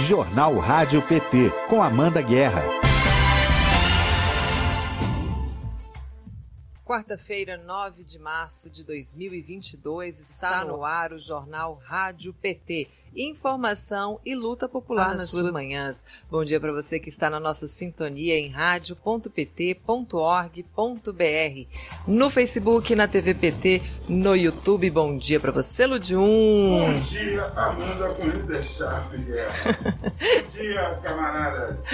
Jornal Rádio PT, com Amanda Guerra. Quarta-feira, 9 de março de 2022, está no ar o Jornal Rádio PT informação e luta popular nas suas manhãs. Bom dia para você que está na nossa sintonia em rádio.pt.org.br, no Facebook, na TV PT, no YouTube. Bom dia para você, Ludium. Bom dia, Amanda com líder Sharp, Bom dia, camaradas.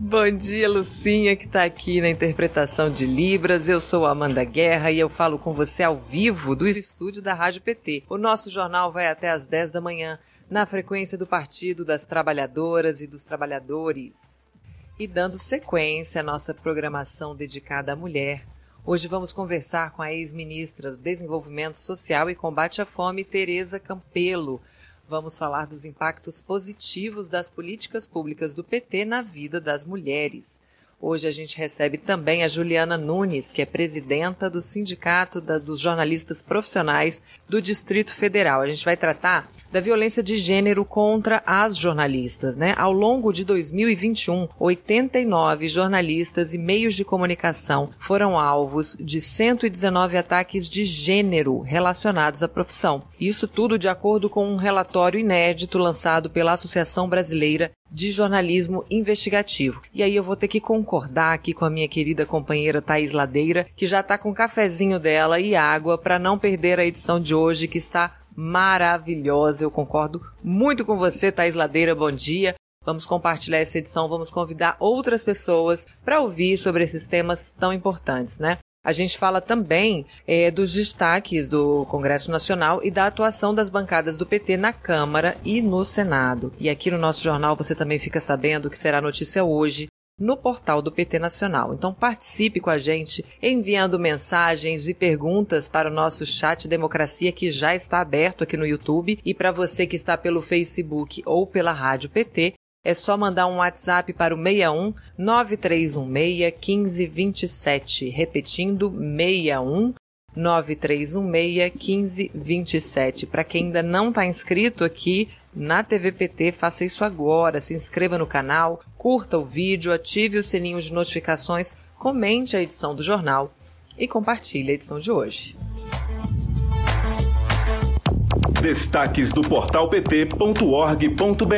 Bom dia, Lucinha, que está aqui na interpretação de Libras. Eu sou Amanda Guerra e eu falo com você ao vivo do estúdio da Rádio PT. O nosso jornal vai até às 10 da manhã na frequência do Partido das Trabalhadoras e dos Trabalhadores. E dando sequência à nossa programação dedicada à mulher, hoje vamos conversar com a ex-ministra do Desenvolvimento Social e Combate à Fome, Tereza Campelo. Vamos falar dos impactos positivos das políticas públicas do PT na vida das mulheres. Hoje a gente recebe também a Juliana Nunes, que é presidenta do Sindicato dos Jornalistas Profissionais do Distrito Federal. A gente vai tratar da violência de gênero contra as jornalistas, né? Ao longo de 2021, 89 jornalistas e meios de comunicação foram alvos de 119 ataques de gênero relacionados à profissão. Isso tudo de acordo com um relatório inédito lançado pela Associação Brasileira de jornalismo investigativo. E aí eu vou ter que concordar aqui com a minha querida companheira Thaís Ladeira, que já está com o cafezinho dela e água para não perder a edição de hoje, que está maravilhosa. Eu concordo muito com você, Thais Ladeira. Bom dia. Vamos compartilhar essa edição, vamos convidar outras pessoas para ouvir sobre esses temas tão importantes, né? A gente fala também é, dos destaques do Congresso Nacional e da atuação das bancadas do PT na Câmara e no Senado. E aqui no nosso jornal você também fica sabendo que será notícia hoje no portal do PT Nacional. Então participe com a gente enviando mensagens e perguntas para o nosso chat Democracia que já está aberto aqui no YouTube e para você que está pelo Facebook ou pela Rádio PT, é só mandar um WhatsApp para o 61 9316 1527, repetindo 61 9316 1527. Para quem ainda não está inscrito aqui na TVPT, faça isso agora. Se inscreva no canal, curta o vídeo, ative o sininho de notificações, comente a edição do jornal e compartilhe a edição de hoje. Destaques do portal pt.org.br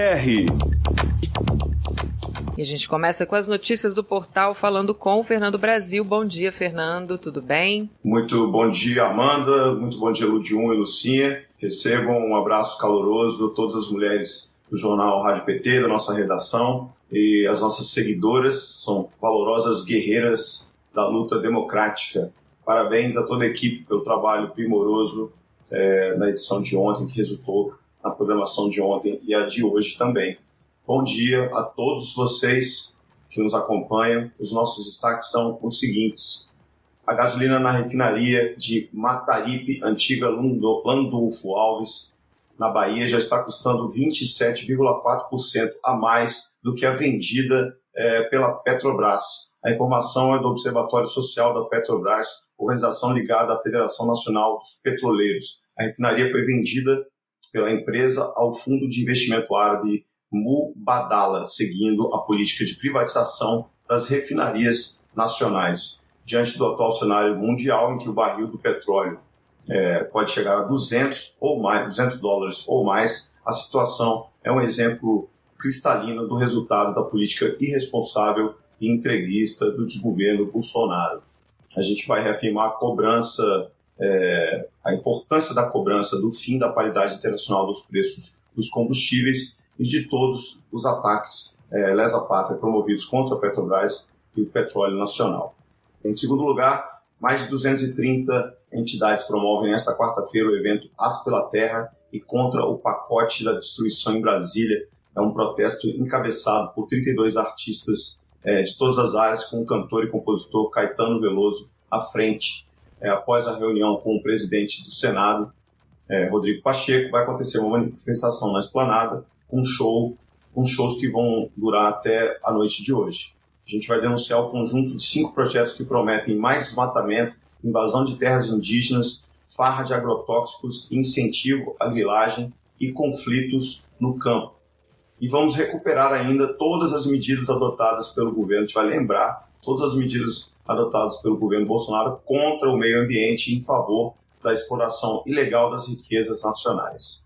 e a gente começa com as notícias do portal falando com o Fernando Brasil. Bom dia, Fernando, tudo bem? Muito bom dia, Amanda. Muito bom dia, Ludium e Lucinha. Recebam um abraço caloroso todas as mulheres do jornal Rádio PT, da nossa redação, e as nossas seguidoras, são valorosas guerreiras da luta democrática. Parabéns a toda a equipe pelo trabalho primoroso é, na edição de ontem, que resultou na programação de ontem e a de hoje também. Bom dia a todos vocês que nos acompanham. Os nossos destaques são os seguintes. A gasolina na refinaria de Mataripe, antiga Landulfo Alves, na Bahia, já está custando 27,4% a mais do que a vendida é, pela Petrobras. A informação é do Observatório Social da Petrobras, organização ligada à Federação Nacional dos Petroleiros. A refinaria foi vendida pela empresa ao Fundo de Investimento Árabe Mubadala, seguindo a política de privatização das refinarias nacionais. Diante do atual cenário mundial, em que o barril do petróleo é, pode chegar a 200 ou mais, 200 dólares ou mais, a situação é um exemplo cristalino do resultado da política irresponsável e entreguista do desgoverno Bolsonaro. A gente vai reafirmar a cobrança, é, a importância da cobrança do fim da paridade internacional dos preços dos combustíveis e de todos os ataques é, lesa-pátria promovidos contra a Petrobras e o petróleo nacional. Em segundo lugar, mais de 230 entidades promovem esta quarta-feira o evento Ato pela Terra e contra o pacote da destruição em Brasília. É um protesto encabeçado por 32 artistas é, de todas as áreas, com o cantor e compositor Caetano Veloso à frente. É, após a reunião com o presidente do Senado, é, Rodrigo Pacheco, vai acontecer uma manifestação na esplanada com show, com shows que vão durar até a noite de hoje. A gente vai denunciar o conjunto de cinco projetos que prometem mais desmatamento, invasão de terras indígenas, farra de agrotóxicos, incentivo à grilagem e conflitos no campo. e vamos recuperar ainda todas as medidas adotadas pelo governo. A gente vai lembrar todas as medidas adotadas pelo governo Bolsonaro contra o meio ambiente em favor da exploração ilegal das riquezas nacionais.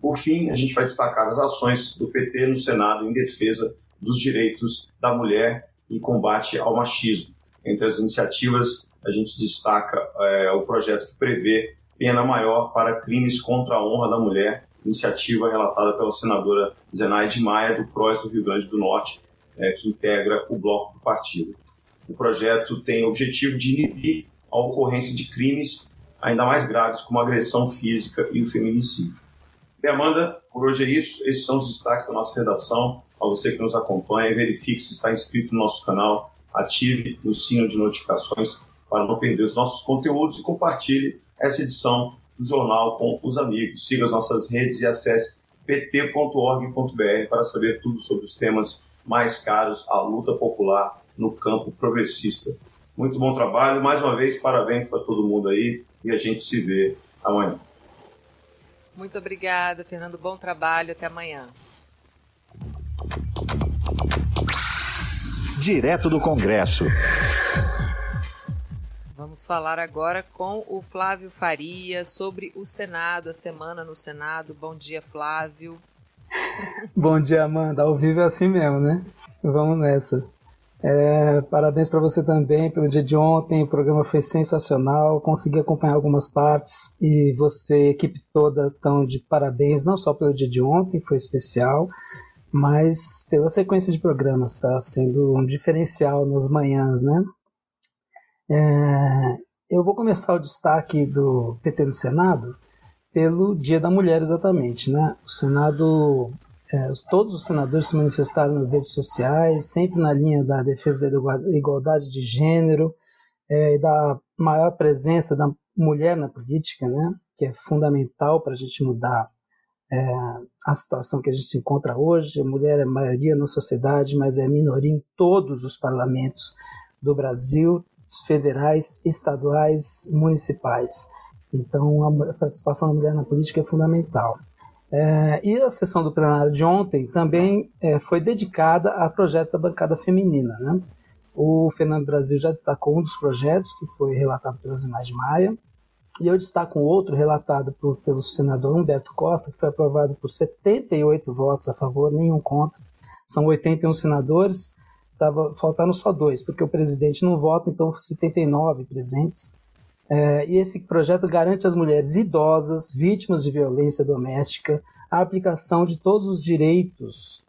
Por fim, a gente vai destacar as ações do PT no Senado em defesa dos direitos da mulher e combate ao machismo. Entre as iniciativas, a gente destaca é, o projeto que prevê pena maior para crimes contra a honra da mulher, iniciativa relatada pela senadora Zenaide Maia, do PROS do Rio Grande do Norte, é, que integra o bloco do partido. O projeto tem o objetivo de inibir a ocorrência de crimes ainda mais graves, como agressão física e o feminicídio. E Amanda, por hoje é isso. Esses são os destaques da nossa redação. A você que nos acompanha, verifique se está inscrito no nosso canal, ative o sino de notificações para não perder os nossos conteúdos e compartilhe essa edição do jornal com os amigos. Siga as nossas redes e acesse pt.org.br para saber tudo sobre os temas mais caros à luta popular no campo progressista. Muito bom trabalho. Mais uma vez, parabéns para todo mundo aí e a gente se vê amanhã. Muito obrigada, Fernando. Bom trabalho. Até amanhã. Direto do Congresso. Vamos falar agora com o Flávio Faria sobre o Senado, a semana no Senado. Bom dia, Flávio. Bom dia, Amanda. Ao vivo é assim mesmo, né? Vamos nessa. É, parabéns para você também pelo dia de ontem. O programa foi sensacional. Consegui acompanhar algumas partes e você, equipe toda, estão de parabéns, não só pelo dia de ontem, foi especial, mas pela sequência de programas. Está sendo um diferencial nas manhãs, né? É, eu vou começar o destaque do PT no Senado pelo Dia da Mulher, exatamente. Né? O Senado é, todos os senadores se manifestaram nas redes sociais, sempre na linha da defesa da igualdade de gênero é, e da maior presença da mulher na política, né, que é fundamental para a gente mudar é, a situação que a gente se encontra hoje. A mulher é maioria na sociedade, mas é minoria em todos os parlamentos do Brasil, federais, estaduais, municipais. Então, a participação da mulher na política é fundamental. É, e a sessão do plenário de ontem também é, foi dedicada a projetos da bancada feminina. Né? O Fernando Brasil já destacou um dos projetos, que foi relatado pela Zinade Maia, e eu destaco outro relatado por, pelo senador Humberto Costa, que foi aprovado por 78 votos a favor, nenhum contra. São 81 senadores, estava faltando só dois, porque o presidente não vota, então 79 presentes. É, e esse projeto garante às mulheres idosas, vítimas de violência doméstica, a aplicação de todos os direitos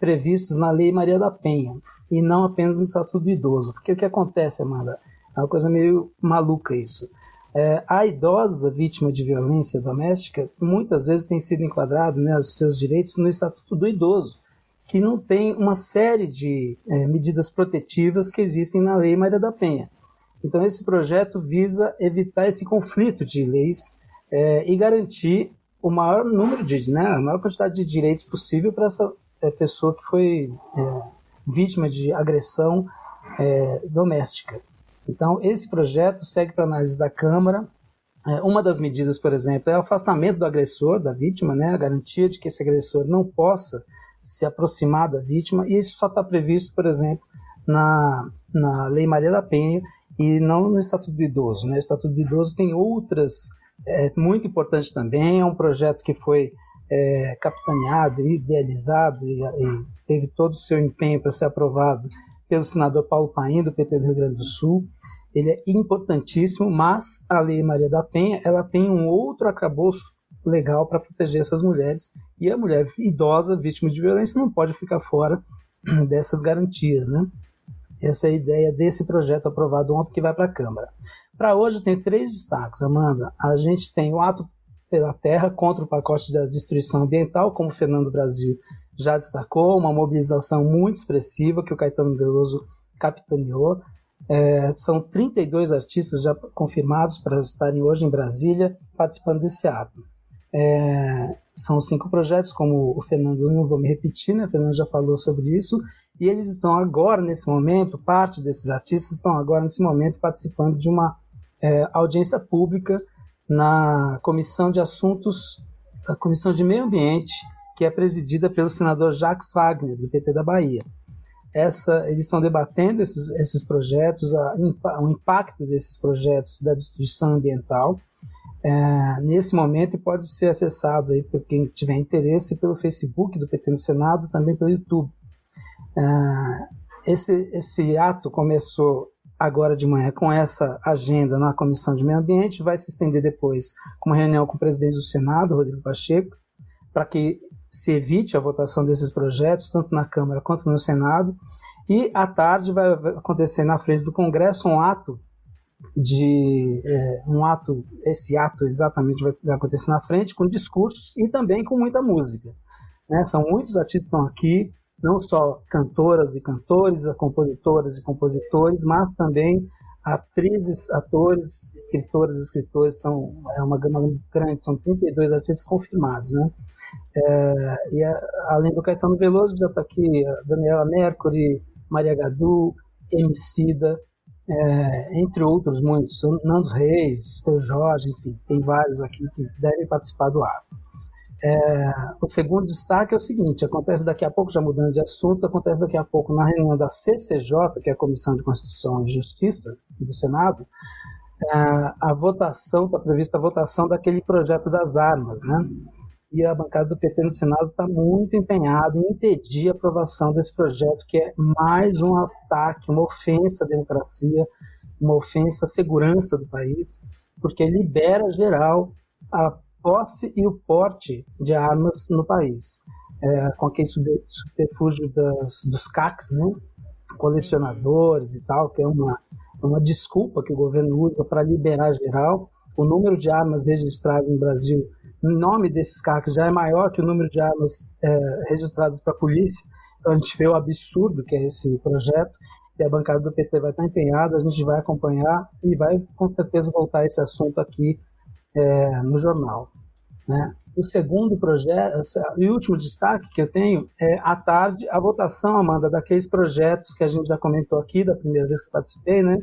previstos na Lei Maria da Penha, e não apenas no Estatuto do Idoso. Porque o que acontece, Amanda? É uma coisa meio maluca isso. É, a idosa vítima de violência doméstica muitas vezes tem sido enquadrado né, os seus direitos no Estatuto do Idoso, que não tem uma série de é, medidas protetivas que existem na Lei Maria da Penha. Então, esse projeto visa evitar esse conflito de leis é, e garantir o maior número de, né, a maior quantidade de direitos possível para essa é, pessoa que foi é, vítima de agressão é, doméstica. Então, esse projeto segue para análise da Câmara. É, uma das medidas, por exemplo, é o afastamento do agressor, da vítima, né, a garantia de que esse agressor não possa se aproximar da vítima, e isso só está previsto, por exemplo, na, na Lei Maria da Penha e não no Estatuto do Idoso. Né? O Estatuto do Idoso tem outras, é, muito importante também, é um projeto que foi é, capitaneado, idealizado e, e, teve todo o seu empenho para ser aprovado pelo senador Paulo Paim, do PT do Rio Grande do Sul. Ele é importantíssimo, mas a Lei Maria da Penha ela tem um outro acabouço legal para proteger essas mulheres e a mulher idosa vítima de violência não pode ficar fora dessas garantias, né? Essa é a ideia desse projeto aprovado ontem que vai para a Câmara. Para hoje, tem três destaques, Amanda. A gente tem o ato pela terra contra o pacote da destruição ambiental, como Fernando Brasil já destacou, uma mobilização muito expressiva que o Caetano Veloso capitaneou. É, são 32 artistas já confirmados para estarem hoje em Brasília participando desse ato. É, são cinco projetos, como o Fernando, não vou me repetir, né? O Fernando já falou sobre isso, e eles estão agora, nesse momento, parte desses artistas estão agora, nesse momento, participando de uma é, audiência pública na Comissão de Assuntos, a Comissão de Meio Ambiente, que é presidida pelo senador Jacques Wagner, do PT da Bahia. Essa, eles estão debatendo esses, esses projetos, a, o impacto desses projetos da destruição ambiental. É, nesse momento pode ser acessado aí por quem tiver interesse pelo Facebook do PT no Senado, também pelo YouTube. É, esse, esse ato começou agora de manhã com essa agenda na Comissão de Meio Ambiente, vai se estender depois com uma reunião com o presidente do Senado, Rodrigo Pacheco, para que se evite a votação desses projetos, tanto na Câmara quanto no Senado. E à tarde vai acontecer na frente do Congresso um ato de é, um ato, esse ato exatamente vai acontecer na frente com discursos e também com muita música. Né? São muitos artistas que estão aqui, não só cantoras e cantores, compositoras e compositores, mas também atrizes, atores, escritoras escritores, são, é uma gama grande, são 32 artistas confirmados, né? É, e a, além do Caetano Veloso, já está aqui a Daniela Mercury, Maria Gadu, Emicida, é, entre outros muitos, Nando Reis, Seu Jorge, enfim, tem vários aqui que devem participar do ato. É, o segundo destaque é o seguinte: acontece daqui a pouco, já mudando de assunto, acontece daqui a pouco na reunião da CCJ, que é a Comissão de Constituição e Justiça do Senado, é, a votação, está prevista a votação daquele projeto das armas, né? E a bancada do PT no Senado está muito empenhada em impedir a aprovação desse projeto, que é mais um ataque, uma ofensa à democracia, uma ofensa à segurança do país, porque libera geral a posse e o porte de armas no país, é, com aquele subterfúgio das, dos CACs, né? colecionadores e tal, que é uma, uma desculpa que o governo usa para liberar geral. O número de armas registradas no Brasil, em nome desses CACs, já é maior que o número de armas é, registradas para a polícia. Então a gente vê o absurdo que é esse projeto e a bancada do PT vai estar empenhada, a gente vai acompanhar e vai com certeza voltar esse assunto aqui é, no jornal. Né? O segundo projeto, e último destaque que eu tenho é à tarde a votação, Amanda, daqueles projetos que a gente já comentou aqui da primeira vez que participei, né?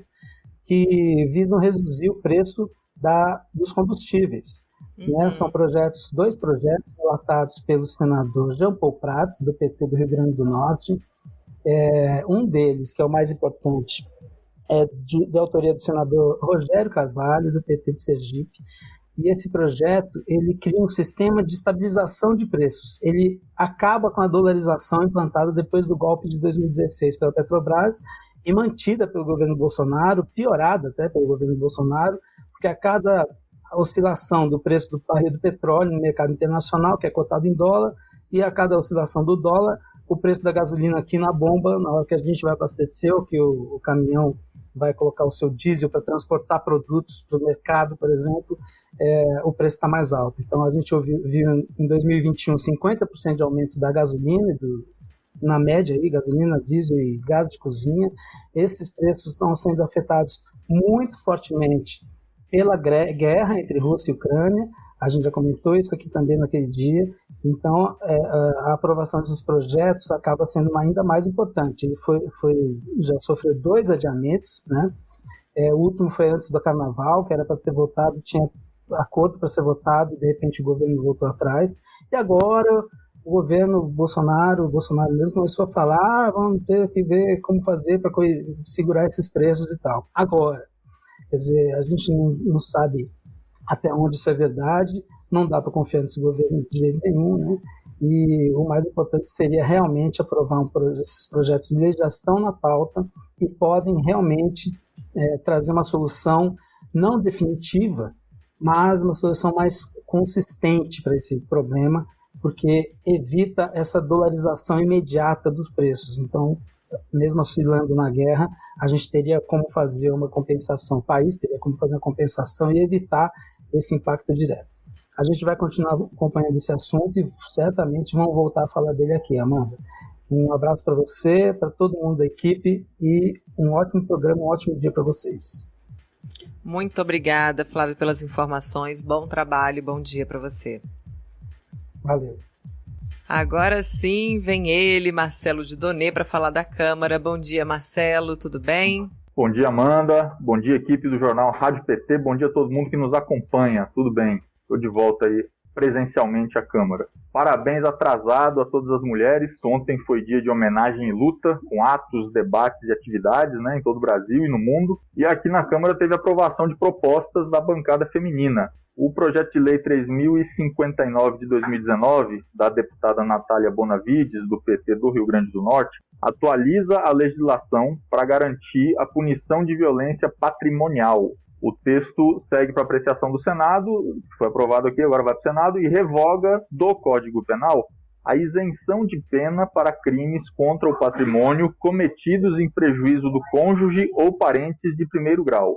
Que visam reduzir o preço da, dos combustíveis. Né? Uhum. Né? São projetos, dois projetos relatados pelo senador Jean Paul Prats, do PT do Rio Grande do Norte. É, um deles, que é o mais importante, é de, de autoria do senador Rogério Carvalho, do PT de Sergipe e esse projeto ele cria um sistema de estabilização de preços. Ele acaba com a dolarização implantada depois do golpe de 2016 pela Petrobras e mantida pelo governo Bolsonaro, piorada até pelo governo Bolsonaro, porque a cada oscilação do preço do barril do petróleo no mercado internacional, que é cotado em dólar, e a cada oscilação do dólar, o preço da gasolina aqui na bomba, na hora que a gente vai abastecer, ou que o, o caminhão vai colocar o seu diesel para transportar produtos para o mercado, por exemplo, é, o preço está mais alto. Então a gente viu em 2021 50% de aumento da gasolina, do, na média aí, gasolina, diesel e gás de cozinha. Esses preços estão sendo afetados muito fortemente pela guerra entre Rússia e Ucrânia. A gente já comentou isso aqui também naquele dia. Então, é, a aprovação desses projetos acaba sendo ainda mais importante. Ele foi, foi já sofreu dois adiamentos, né? É, o último foi antes do Carnaval, que era para ter votado, tinha acordo para ser votado, e de repente o governo voltou atrás. E agora o governo Bolsonaro, o Bolsonaro mesmo começou a falar, ah, vamos ter que ver como fazer para segurar esses preços e tal. Agora, quer dizer, a gente não, não sabe até onde isso é verdade, não dá para confiar nesse governo de jeito nenhum, né? E o mais importante seria realmente aprovar um, esses projetos de estão na pauta e podem realmente é, trazer uma solução não definitiva, mas uma solução mais consistente para esse problema, porque evita essa dolarização imediata dos preços. Então, mesmo oscilando na guerra, a gente teria como fazer uma compensação, o país teria como fazer uma compensação e evitar esse impacto direto. A gente vai continuar acompanhando esse assunto e certamente vamos voltar a falar dele aqui, Amanda. Um abraço para você, para todo mundo da equipe e um ótimo programa, um ótimo dia para vocês. Muito obrigada, Flávio, pelas informações. Bom trabalho, bom dia para você. Valeu. Agora sim, vem ele, Marcelo de Donê, para falar da Câmara. Bom dia, Marcelo, tudo bem? Bom dia, Amanda. Bom dia, equipe do jornal Rádio PT. Bom dia a todo mundo que nos acompanha. Tudo bem? Estou de volta aí presencialmente à Câmara. Parabéns atrasado a todas as mulheres. Ontem foi dia de homenagem e luta, com atos, debates e atividades né, em todo o Brasil e no mundo. E aqui na Câmara teve aprovação de propostas da bancada feminina. O projeto de lei 3059 de 2019, da deputada Natália Bonavides, do PT do Rio Grande do Norte, atualiza a legislação para garantir a punição de violência patrimonial. O texto segue para apreciação do Senado, foi aprovado aqui, agora vai para o Senado, e revoga do Código Penal a isenção de pena para crimes contra o patrimônio cometidos em prejuízo do cônjuge ou parentes de primeiro grau.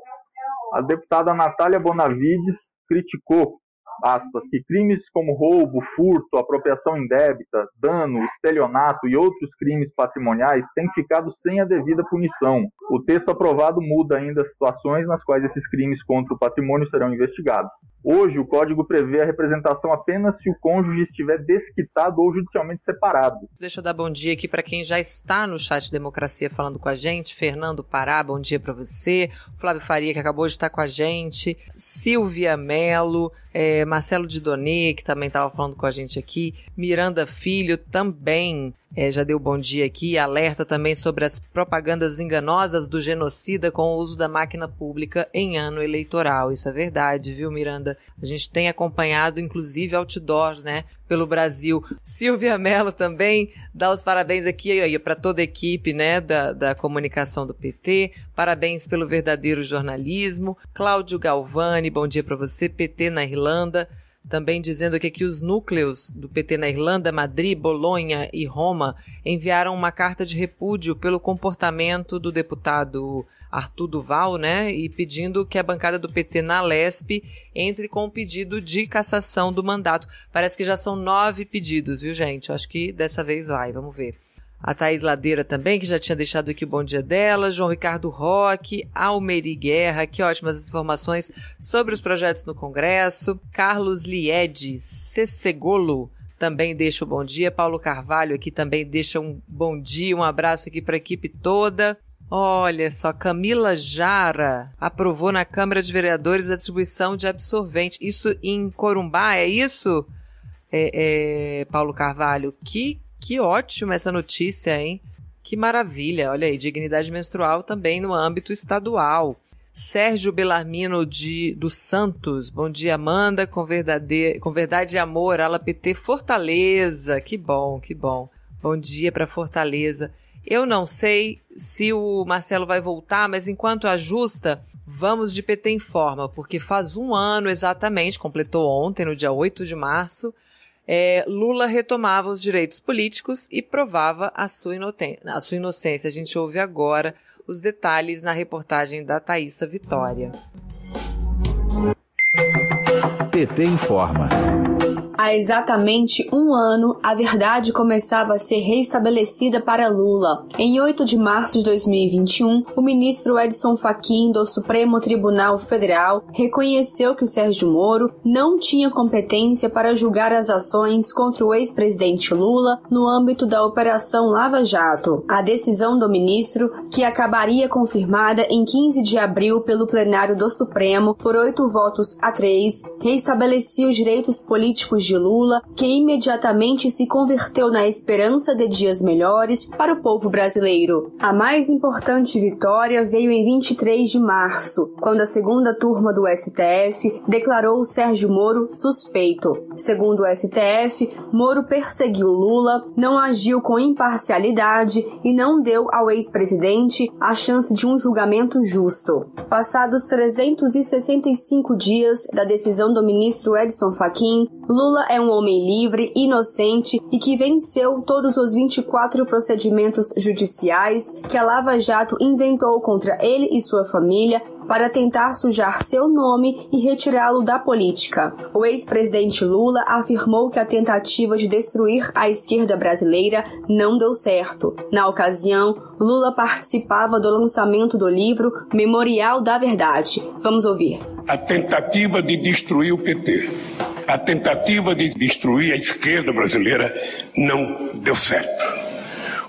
A deputada Natália Bonavides criticou aspas, que crimes como roubo, furto, apropriação indébita, dano, estelionato e outros crimes patrimoniais têm ficado sem a devida punição. O texto aprovado muda ainda as situações nas quais esses crimes contra o patrimônio serão investigados. Hoje, o Código prevê a representação apenas se o cônjuge estiver desquitado ou judicialmente separado. Deixa eu dar bom dia aqui para quem já está no chat Democracia falando com a gente. Fernando Pará, bom dia para você. Flávio Faria, que acabou de estar com a gente. Silvia Melo, é, Marcelo Didonê, que também estava falando com a gente aqui. Miranda Filho também é, já deu bom dia aqui, alerta também sobre as propagandas enganosas do genocida com o uso da máquina pública em ano eleitoral. Isso é verdade, viu, Miranda? A gente tem acompanhado, inclusive, outdoors, né, pelo Brasil. Silvia Mello também dá os parabéns aqui para toda a equipe, né, da, da comunicação do PT. Parabéns pelo verdadeiro jornalismo. Cláudio Galvani, bom dia para você. PT na Irlanda também dizendo que aqui os núcleos do PT na Irlanda, Madrid, Bolonha e Roma enviaram uma carta de repúdio pelo comportamento do deputado Arthur Duval, né, e pedindo que a bancada do PT na Lesp entre com o pedido de cassação do mandato. Parece que já são nove pedidos, viu, gente? Eu acho que dessa vez vai, vamos ver a Thaís Ladeira também, que já tinha deixado aqui o bom dia dela, João Ricardo Roque, Almeri Guerra, que ótimas informações sobre os projetos no Congresso, Carlos Liede, Cecegolo, também deixa o bom dia, Paulo Carvalho aqui também deixa um bom dia, um abraço aqui para a equipe toda. Olha só, Camila Jara aprovou na Câmara de Vereadores a distribuição de absorvente. Isso em Corumbá, é isso? É, é, Paulo Carvalho, que que ótimo essa notícia, hein? Que maravilha. Olha aí, dignidade menstrual também no âmbito estadual. Sérgio Belarmino de dos Santos. Bom dia, Amanda, com, verdade, com verdade e amor, ala PT Fortaleza. Que bom, que bom. Bom dia para Fortaleza. Eu não sei se o Marcelo vai voltar, mas enquanto ajusta, vamos de PT em forma, porque faz um ano exatamente, completou ontem, no dia 8 de março, é, Lula retomava os direitos políticos e provava a sua, a sua inocência. A gente ouve agora os detalhes na reportagem da Thaisa Vitória. PT informa. Há exatamente um ano, a verdade começava a ser reestabelecida para Lula. Em 8 de março de 2021, o ministro Edson Fachin do Supremo Tribunal Federal reconheceu que Sérgio Moro não tinha competência para julgar as ações contra o ex-presidente Lula no âmbito da Operação Lava Jato. A decisão do ministro, que acabaria confirmada em 15 de abril pelo plenário do Supremo por oito votos a três, reestabelecia os direitos políticos de Lula, que imediatamente se converteu na esperança de dias melhores para o povo brasileiro. A mais importante vitória veio em 23 de março, quando a segunda turma do STF declarou Sérgio Moro suspeito. Segundo o STF, Moro perseguiu Lula, não agiu com imparcialidade e não deu ao ex-presidente a chance de um julgamento justo. Passados 365 dias da decisão do ministro Edson Fachin, Lula é um homem livre, inocente e que venceu todos os 24 procedimentos judiciais que a Lava Jato inventou contra ele e sua família para tentar sujar seu nome e retirá-lo da política. O ex-presidente Lula afirmou que a tentativa de destruir a esquerda brasileira não deu certo. Na ocasião, Lula participava do lançamento do livro Memorial da Verdade. Vamos ouvir. A tentativa de destruir o PT a tentativa de destruir a esquerda brasileira não deu certo.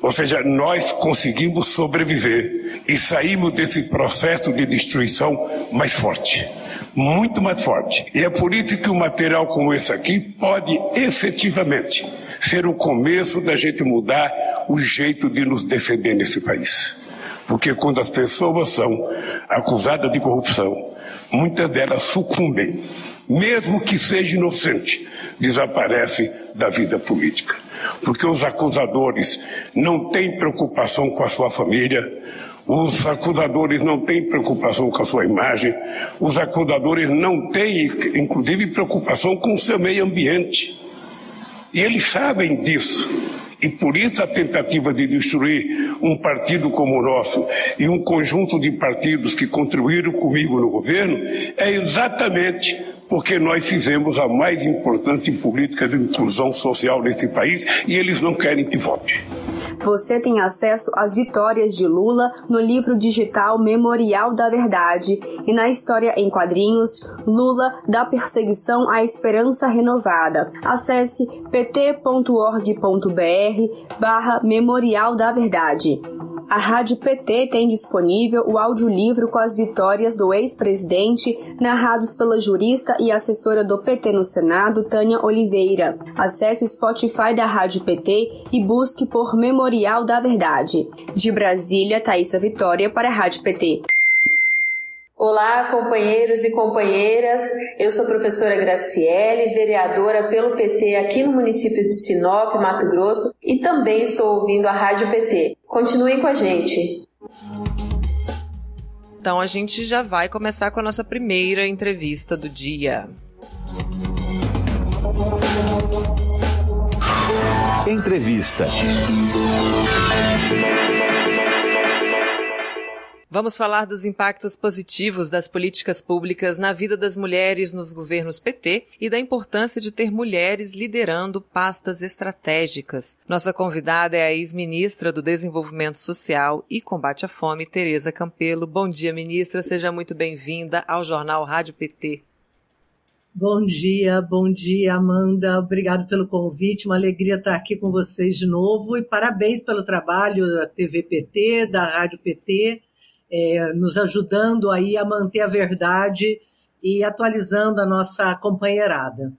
Ou seja, nós conseguimos sobreviver e saímos desse processo de destruição mais forte muito mais forte. E é por isso que um material como esse aqui pode efetivamente ser o começo da gente mudar o jeito de nos defender nesse país. Porque quando as pessoas são acusadas de corrupção, muitas delas sucumbem, mesmo que seja inocente, desaparece da vida política. Porque os acusadores não têm preocupação com a sua família, os acusadores não têm preocupação com a sua imagem, os acusadores não têm, inclusive, preocupação com o seu meio ambiente. E eles sabem disso. E por isso a tentativa de destruir um partido como o nosso e um conjunto de partidos que contribuíram comigo no governo é exatamente porque nós fizemos a mais importante política de inclusão social nesse país e eles não querem que vote. Você tem acesso às vitórias de Lula no livro digital Memorial da Verdade e na história em quadrinhos Lula da Perseguição à Esperança Renovada. Acesse pt.org.br barra Memorial da Verdade. A Rádio PT tem disponível o audiolivro com as vitórias do ex-presidente, narrados pela jurista e assessora do PT no Senado, Tânia Oliveira. Acesse o Spotify da Rádio PT e busque por Memorial da Verdade. De Brasília, Thaisa Vitória para a Rádio PT. Olá, companheiros e companheiras. Eu sou a professora Graciele, vereadora pelo PT aqui no município de Sinop, Mato Grosso, e também estou ouvindo a Rádio PT. Continuem com a gente. Então a gente já vai começar com a nossa primeira entrevista do dia. Entrevista. Vamos falar dos impactos positivos das políticas públicas na vida das mulheres nos governos PT e da importância de ter mulheres liderando pastas estratégicas. Nossa convidada é a ex-ministra do Desenvolvimento Social e Combate à Fome, Tereza Campelo. Bom dia, ministra. Seja muito bem-vinda ao Jornal Rádio PT. Bom dia, bom dia, Amanda. Obrigado pelo convite. Uma alegria estar aqui com vocês de novo e parabéns pelo trabalho da TV PT, da Rádio PT é, nos ajudando aí a manter a verdade e atualizando a nossa companheirada.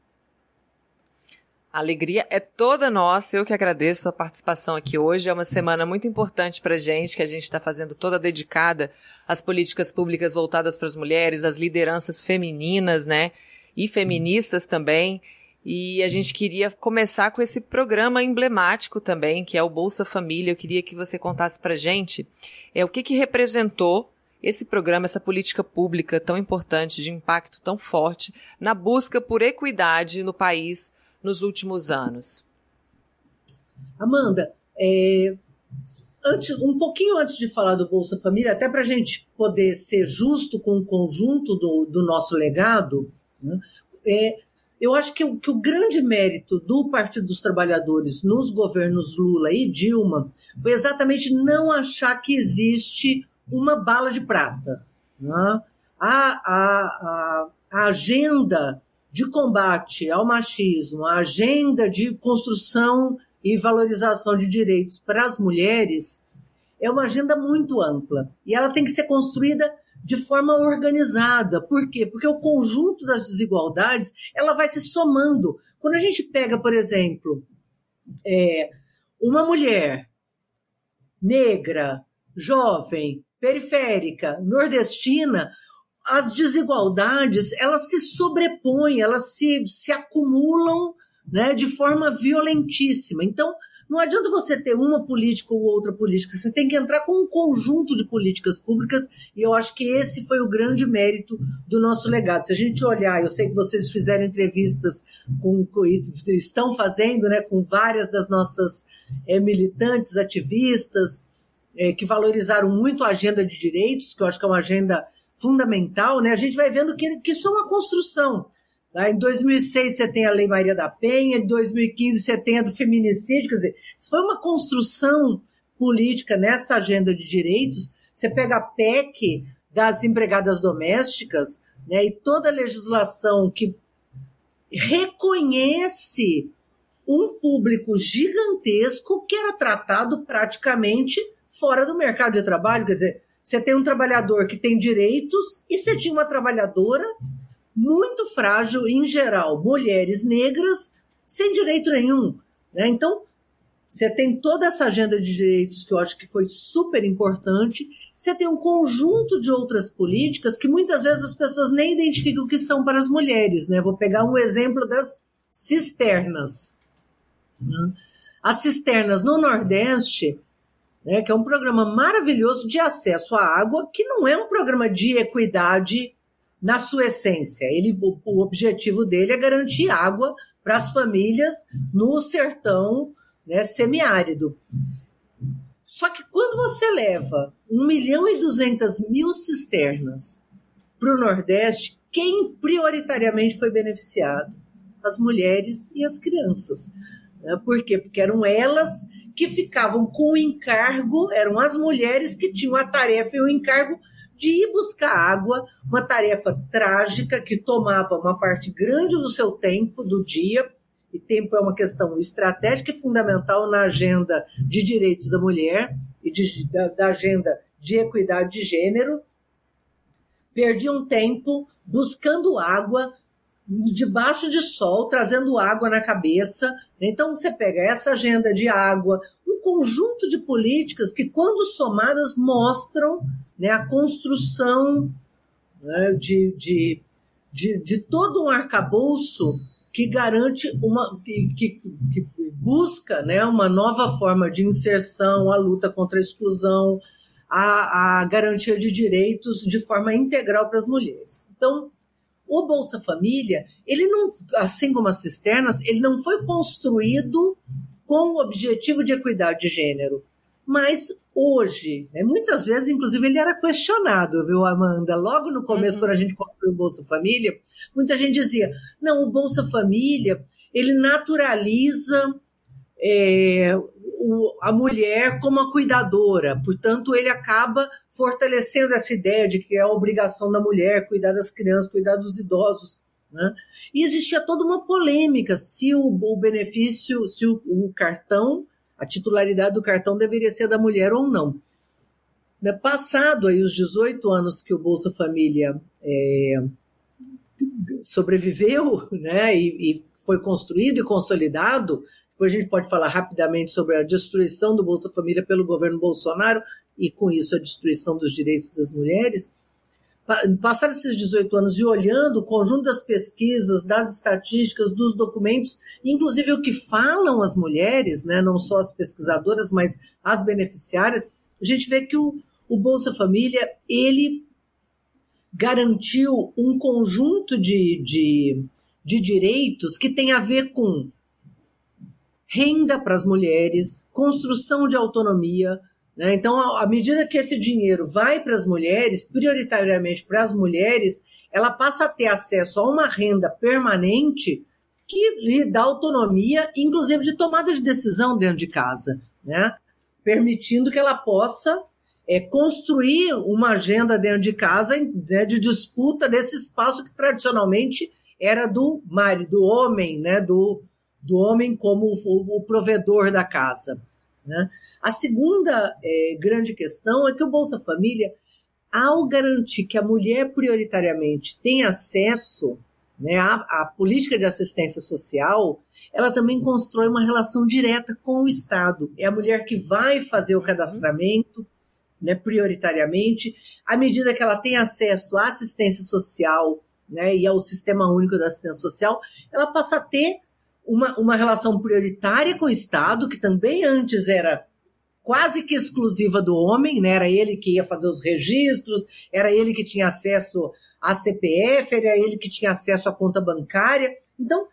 A alegria é toda nossa. Eu que agradeço a participação aqui hoje. É uma semana muito importante para a gente, que a gente está fazendo toda dedicada às políticas públicas voltadas para as mulheres, às lideranças femininas, né? E feministas também. E a gente queria começar com esse programa emblemático também, que é o Bolsa Família. Eu queria que você contasse para gente é, o que, que representou esse programa, essa política pública tão importante, de impacto tão forte, na busca por equidade no país nos últimos anos. Amanda, é, antes, um pouquinho antes de falar do Bolsa Família, até para a gente poder ser justo com o conjunto do, do nosso legado, né, é, eu acho que, que o grande mérito do Partido dos Trabalhadores nos governos Lula e Dilma foi exatamente não achar que existe uma bala de prata. Né? A, a, a agenda de combate ao machismo, a agenda de construção e valorização de direitos para as mulheres é uma agenda muito ampla e ela tem que ser construída de forma organizada. Por quê? Porque o conjunto das desigualdades ela vai se somando. Quando a gente pega, por exemplo, é, uma mulher negra, jovem, periférica, nordestina, as desigualdades elas se sobrepõem, elas se, se acumulam né, de forma violentíssima. Então, não adianta você ter uma política ou outra política, você tem que entrar com um conjunto de políticas públicas, e eu acho que esse foi o grande mérito do nosso legado. Se a gente olhar, eu sei que vocês fizeram entrevistas com, estão fazendo né, com várias das nossas é, militantes, ativistas, é, que valorizaram muito a agenda de direitos, que eu acho que é uma agenda fundamental, né? A gente vai vendo que, que isso é uma construção. Em 2006 você tem a Lei Maria da Penha, em 2015 você tem a do feminicídio, quer dizer, isso foi uma construção política nessa agenda de direitos. Você pega a PEC das empregadas domésticas, né, e toda a legislação que reconhece um público gigantesco que era tratado praticamente fora do mercado de trabalho. Quer dizer, você tem um trabalhador que tem direitos e você tinha uma trabalhadora muito frágil, em geral, mulheres negras, sem direito nenhum. Né? Então, você tem toda essa agenda de direitos que eu acho que foi super importante. Você tem um conjunto de outras políticas que muitas vezes as pessoas nem identificam que são para as mulheres. Né? Vou pegar um exemplo das cisternas. Né? As cisternas no Nordeste, né, que é um programa maravilhoso de acesso à água, que não é um programa de equidade na sua essência. Ele, o, o objetivo dele é garantir água para as famílias no sertão né, semiárido. Só que quando você leva 1 milhão e 200 mil cisternas para o Nordeste, quem prioritariamente foi beneficiado? As mulheres e as crianças. Né? Por quê? Porque eram elas que ficavam com o encargo, eram as mulheres que tinham a tarefa e o encargo de ir buscar água, uma tarefa trágica que tomava uma parte grande do seu tempo, do dia, e tempo é uma questão estratégica e fundamental na agenda de direitos da mulher e de, da, da agenda de equidade de gênero. Perdiam tempo buscando água debaixo de sol, trazendo água na cabeça. Então você pega essa agenda de água, um conjunto de políticas que, quando somadas, mostram né, a construção né, de, de, de, de todo um arcabouço que garante uma que, que, que, busca né, uma nova forma de inserção, a luta contra a exclusão, a, a garantia de direitos de forma integral para as mulheres. Então, o Bolsa Família, ele não, assim como as cisternas, ele não foi construído com o objetivo de equidade de gênero, mas hoje, né, muitas vezes, inclusive, ele era questionado, viu, Amanda? Logo no começo, uhum. quando a gente construiu o Bolsa Família, muita gente dizia: não, o Bolsa Família ele naturaliza é, o, a mulher como a cuidadora, portanto, ele acaba fortalecendo essa ideia de que é a obrigação da mulher cuidar das crianças, cuidar dos idosos. Né? E existia toda uma polêmica se o, o benefício, se o, o cartão a titularidade do cartão deveria ser da mulher ou não. Né, passado aí os 18 anos que o Bolsa Família é, sobreviveu né, e, e foi construído e consolidado, depois a gente pode falar rapidamente sobre a destruição do Bolsa Família pelo governo Bolsonaro e, com isso, a destruição dos direitos das mulheres passar esses 18 anos e olhando o conjunto das pesquisas, das estatísticas, dos documentos, inclusive o que falam as mulheres, né, não só as pesquisadoras, mas as beneficiárias, a gente vê que o, o Bolsa Família, ele garantiu um conjunto de, de, de direitos que tem a ver com renda para as mulheres, construção de autonomia, né? Então, à medida que esse dinheiro vai para as mulheres, prioritariamente para as mulheres, ela passa a ter acesso a uma renda permanente que lhe dá autonomia, inclusive de tomada de decisão dentro de casa, né? permitindo que ela possa é, construir uma agenda dentro de casa né, de disputa desse espaço que tradicionalmente era do marido, do homem, né, do, do homem como o, o provedor da casa. Né? A segunda é, grande questão é que o Bolsa Família, ao garantir que a mulher prioritariamente tem acesso né, à, à política de assistência social, ela também constrói uma relação direta com o Estado. É a mulher que vai fazer o cadastramento, né, prioritariamente, à medida que ela tem acesso à assistência social né, e ao Sistema Único da Assistência Social, ela passa a ter uma, uma relação prioritária com o Estado, que também antes era quase que exclusiva do homem, né? Era ele que ia fazer os registros, era ele que tinha acesso à CPF, era ele que tinha acesso à conta bancária. Então,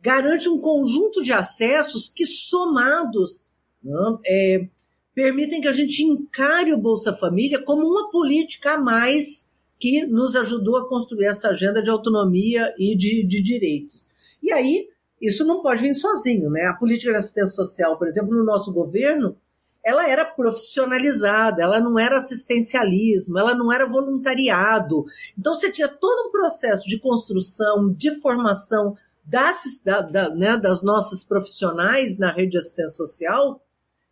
garante um conjunto de acessos que, somados, né, é, permitem que a gente encare o Bolsa Família como uma política a mais que nos ajudou a construir essa agenda de autonomia e de, de direitos. E aí, isso não pode vir sozinho, né? A política de assistência social, por exemplo, no nosso governo, ela era profissionalizada, ela não era assistencialismo, ela não era voluntariado. Então você tinha todo um processo de construção, de formação das, da, da, né, das nossas profissionais na rede de assistência social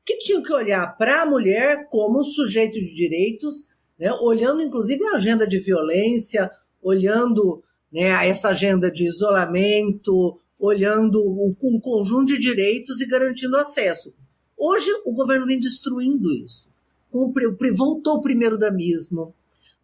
que tinham que olhar para a mulher como um sujeito de direitos, né, olhando inclusive a agenda de violência, olhando né, essa agenda de isolamento, olhando um conjunto de direitos e garantindo acesso. Hoje o governo vem destruindo isso. Voltou o primeiro damismo,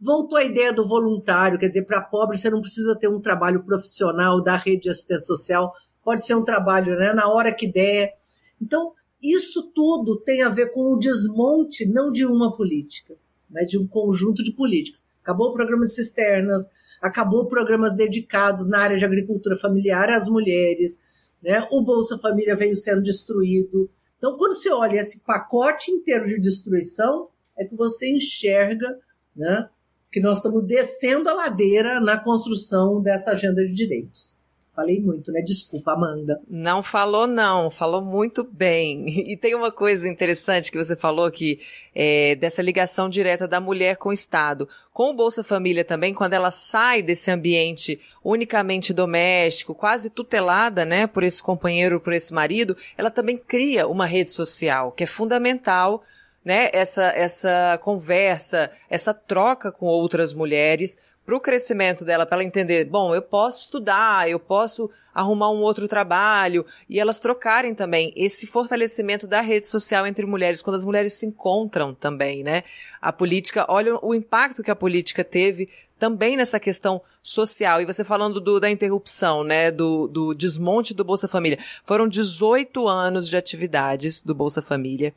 voltou a ideia do voluntário, quer dizer, para pobre você não precisa ter um trabalho profissional da rede de assistência social, pode ser um trabalho né, na hora que der. Então, isso tudo tem a ver com o desmonte não de uma política, mas de um conjunto de políticas. Acabou o programa de cisternas, acabou programas dedicados na área de agricultura familiar às mulheres, né? o Bolsa Família veio sendo destruído. Então, quando você olha esse pacote inteiro de destruição, é que você enxerga né, que nós estamos descendo a ladeira na construção dessa agenda de direitos. Falei muito, né? Desculpa, Amanda. Não falou, não. Falou muito bem. E tem uma coisa interessante que você falou que é, dessa ligação direta da mulher com o Estado. Com o Bolsa Família também, quando ela sai desse ambiente unicamente doméstico, quase tutelada, né, por esse companheiro, por esse marido, ela também cria uma rede social que é fundamental né, essa, essa conversa, essa troca com outras mulheres para o crescimento dela, para ela entender, bom, eu posso estudar, eu posso arrumar um outro trabalho, e elas trocarem também esse fortalecimento da rede social entre mulheres, quando as mulheres se encontram também, né? A política, olha o impacto que a política teve também nessa questão social. E você falando do, da interrupção, né, do, do desmonte do Bolsa Família. Foram 18 anos de atividades do Bolsa Família.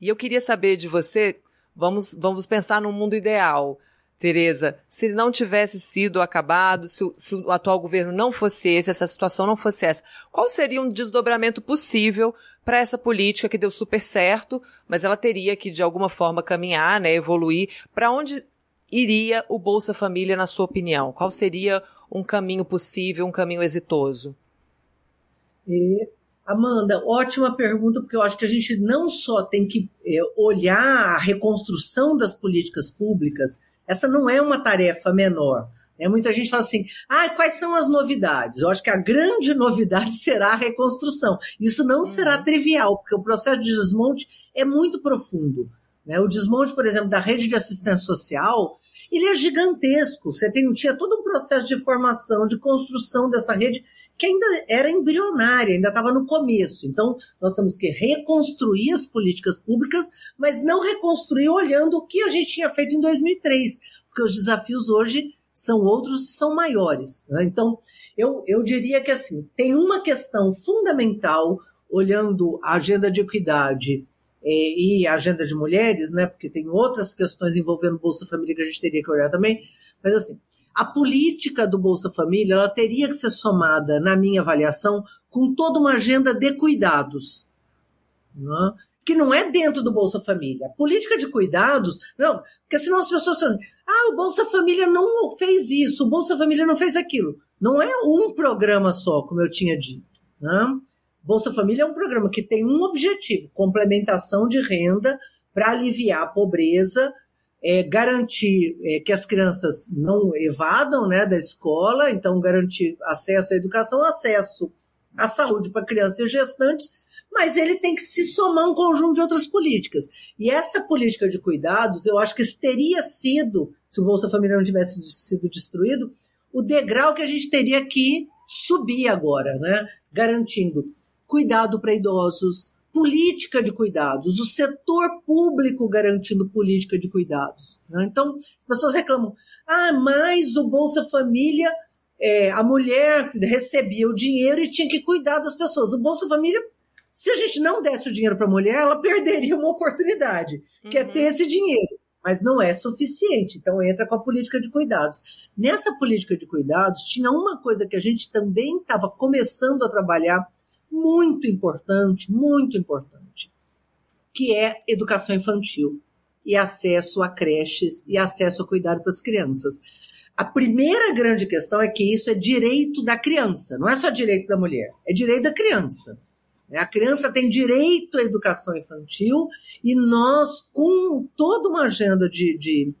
E eu queria saber de você, vamos, vamos pensar num mundo ideal. Tereza, se não tivesse sido acabado, se o, se o, atual governo não fosse esse, essa situação não fosse essa, qual seria um desdobramento possível para essa política que deu super certo, mas ela teria que de alguma forma caminhar, né, evoluir? Para onde iria o Bolsa Família, na sua opinião? Qual seria um caminho possível, um caminho exitoso? E, Amanda, ótima pergunta, porque eu acho que a gente não só tem que é, olhar a reconstrução das políticas públicas essa não é uma tarefa menor. Né? Muita gente fala assim: ah, quais são as novidades? Eu acho que a grande novidade será a reconstrução. Isso não será uhum. trivial, porque o processo de desmonte é muito profundo. Né? O desmonte, por exemplo, da rede de assistência social, ele é gigantesco. Você tem, tinha todo um processo de formação, de construção dessa rede que ainda era embrionária, ainda estava no começo. Então, nós temos que reconstruir as políticas públicas, mas não reconstruir olhando o que a gente tinha feito em 2003, porque os desafios hoje são outros e são maiores. Né? Então, eu, eu diria que assim, tem uma questão fundamental, olhando a agenda de equidade eh, e a agenda de mulheres, né, porque tem outras questões envolvendo Bolsa Família que a gente teria que olhar também, mas assim, a política do Bolsa Família ela teria que ser somada, na minha avaliação, com toda uma agenda de cuidados. Né? que não é dentro do Bolsa Família. Política de cuidados, não, porque senão as pessoas falam, ah, o Bolsa Família não fez isso, o Bolsa Família não fez aquilo. Não é um programa só, como eu tinha dito. Né? Bolsa Família é um programa que tem um objetivo, complementação de renda para aliviar a pobreza é, garantir é, que as crianças não evadam né, da escola, então garantir acesso à educação, acesso à saúde para crianças e gestantes, mas ele tem que se somar um conjunto de outras políticas. E essa política de cuidados, eu acho que teria sido, se o Bolsa Família não tivesse sido destruído, o degrau que a gente teria que subir agora, né? garantindo cuidado para idosos, política de cuidados, o setor público garantindo política de cuidados. Né? Então, as pessoas reclamam, ah, mas o Bolsa Família, é, a mulher recebia o dinheiro e tinha que cuidar das pessoas. O Bolsa Família, se a gente não desse o dinheiro para a mulher, ela perderia uma oportunidade, uhum. que é ter uhum. esse dinheiro. Mas não é suficiente, então entra com a política de cuidados. Nessa política de cuidados, tinha uma coisa que a gente também estava começando a trabalhar muito importante, muito importante, que é educação infantil e acesso a creches e acesso a cuidado para as crianças. A primeira grande questão é que isso é direito da criança, não é só direito da mulher, é direito da criança. A criança tem direito à educação infantil e nós, com toda uma agenda de, de,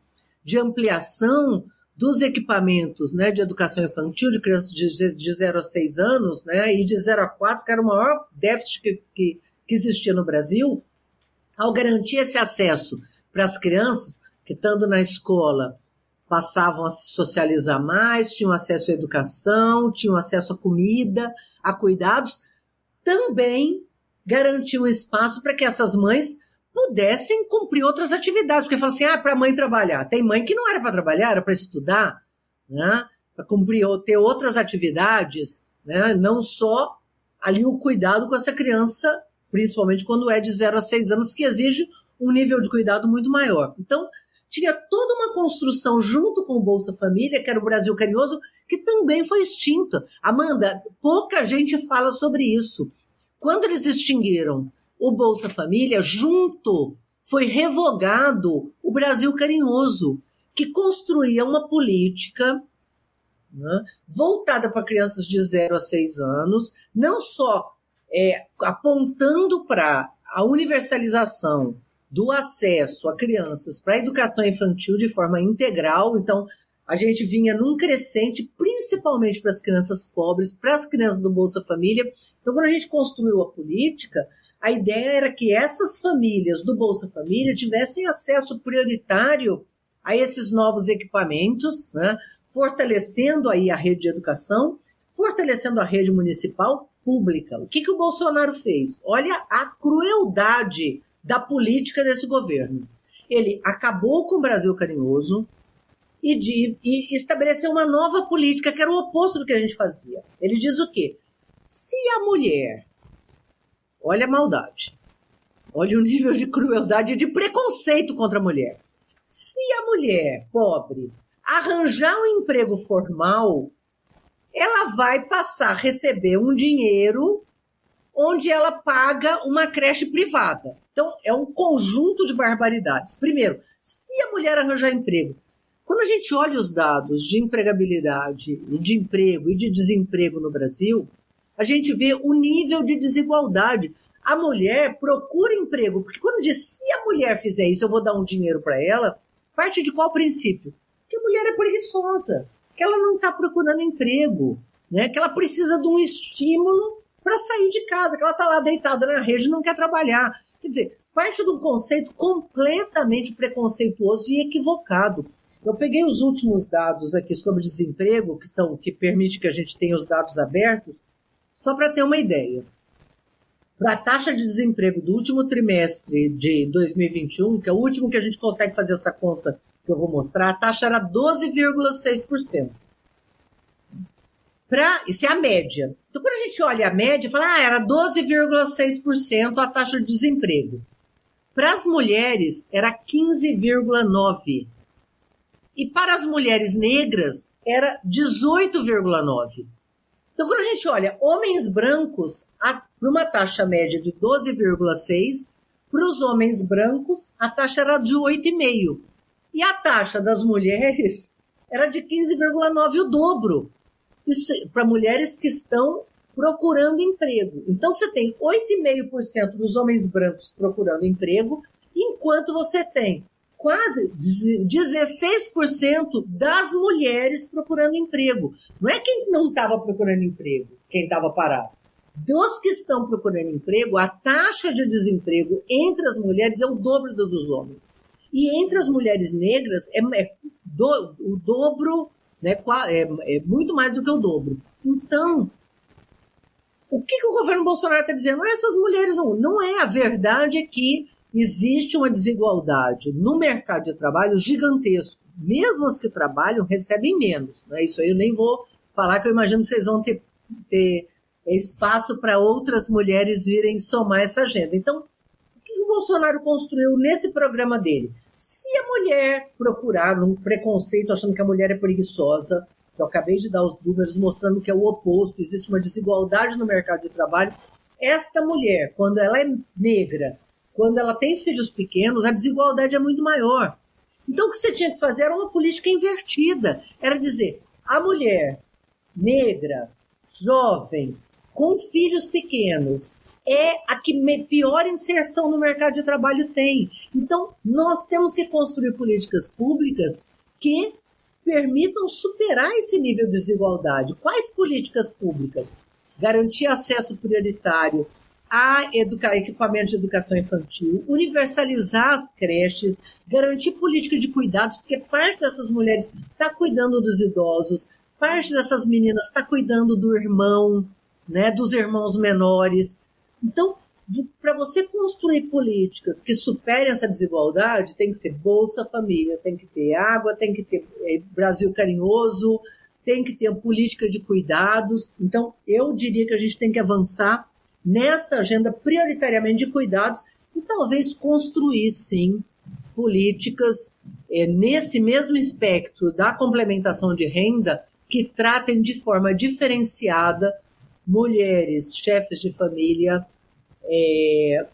de ampliação dos equipamentos né, de educação infantil de crianças de, de 0 a 6 anos né, e de 0 a 4, que era o maior déficit que, que, que existia no Brasil, ao garantir esse acesso para as crianças que, estando na escola, passavam a se socializar mais, tinham acesso à educação, tinham acesso à comida, a cuidados, também garantiu espaço para que essas mães pudessem cumprir outras atividades, porque fala assim, ah, para a mãe trabalhar. Tem mãe que não era para trabalhar, era para estudar, né? para cumprir, ter outras atividades, né? não só ali o cuidado com essa criança, principalmente quando é de 0 a 6 anos, que exige um nível de cuidado muito maior. Então, tinha toda uma construção junto com o Bolsa Família, que era o Brasil Carinhoso, que também foi extinta. Amanda, pouca gente fala sobre isso. Quando eles extinguiram o Bolsa Família, junto foi revogado o Brasil Carinhoso, que construía uma política né, voltada para crianças de 0 a 6 anos, não só é, apontando para a universalização do acesso a crianças para a educação infantil de forma integral. Então, a gente vinha num crescente, principalmente para as crianças pobres, para as crianças do Bolsa Família. Então, quando a gente construiu a política, a ideia era que essas famílias do Bolsa Família tivessem acesso prioritário a esses novos equipamentos, né? fortalecendo aí a rede de educação, fortalecendo a rede municipal pública. O que, que o Bolsonaro fez? Olha a crueldade da política desse governo. Ele acabou com o Brasil carinhoso e, de, e estabeleceu uma nova política que era o oposto do que a gente fazia. Ele diz o quê? Se a mulher, olha a maldade, olha o nível de crueldade e de preconceito contra a mulher. Se a mulher pobre arranjar um emprego formal, ela vai passar a receber um dinheiro onde ela paga uma creche privada. Então, é um conjunto de barbaridades. Primeiro, se a mulher arranjar emprego, quando a gente olha os dados de empregabilidade de emprego e de desemprego no Brasil, a gente vê o nível de desigualdade. A mulher procura emprego, porque quando diz se a mulher fizer isso, eu vou dar um dinheiro para ela, parte de qual princípio? Que a mulher é preguiçosa, que ela não está procurando emprego, né? que ela precisa de um estímulo para sair de casa, que ela está lá deitada na rede e não quer trabalhar. Quer dizer, parte de um conceito completamente preconceituoso e equivocado. Eu peguei os últimos dados aqui sobre desemprego, que, estão, que permite que a gente tenha os dados abertos, só para ter uma ideia. Para a taxa de desemprego do último trimestre de 2021, que é o último que a gente consegue fazer essa conta que eu vou mostrar, a taxa era 12,6%. Pra, isso é a média. Então, quando a gente olha a média, fala, ah, era 12,6% a taxa de desemprego. Para as mulheres, era 15,9%. E para as mulheres negras, era 18,9%. Então, quando a gente olha homens brancos, para uma taxa média de 12,6%, para os homens brancos, a taxa era de 8,5%. E a taxa das mulheres era de 15,9%, o dobro para mulheres que estão procurando emprego. Então, você tem 8,5% dos homens brancos procurando emprego, enquanto você tem quase 16% das mulheres procurando emprego. Não é quem não estava procurando emprego, quem estava parado. Dos que estão procurando emprego, a taxa de desemprego entre as mulheres é o dobro dos homens. E entre as mulheres negras é, é do, o dobro né? É, é muito mais do que o dobro. Então, o que, que o governo Bolsonaro está dizendo? Essas mulheres não. Não é. A verdade é que existe uma desigualdade no mercado de trabalho gigantesco. Mesmo as que trabalham recebem menos. Né? Isso aí eu nem vou falar, que eu imagino que vocês vão ter, ter espaço para outras mulheres virem somar essa agenda. Então, o Bolsonaro construiu nesse programa dele? Se a mulher procurar um preconceito achando que a mulher é preguiçosa, eu acabei de dar os números mostrando que é o oposto, existe uma desigualdade no mercado de trabalho. Esta mulher, quando ela é negra, quando ela tem filhos pequenos, a desigualdade é muito maior. Então, o que você tinha que fazer era uma política invertida. Era dizer, a mulher negra, jovem, com filhos pequenos, é a que pior inserção no mercado de trabalho tem. Então, nós temos que construir políticas públicas que permitam superar esse nível de desigualdade. Quais políticas públicas? Garantir acesso prioritário a educar, equipamentos de educação infantil, universalizar as creches, garantir política de cuidados, porque parte dessas mulheres está cuidando dos idosos, parte dessas meninas está cuidando do irmão, né, dos irmãos menores. Então, para você construir políticas que superem essa desigualdade, tem que ser Bolsa Família, tem que ter água, tem que ter é, Brasil carinhoso, tem que ter política de cuidados. Então, eu diria que a gente tem que avançar nessa agenda prioritariamente de cuidados e talvez construir, sim, políticas é, nesse mesmo espectro da complementação de renda que tratem de forma diferenciada mulheres, chefes de família, é,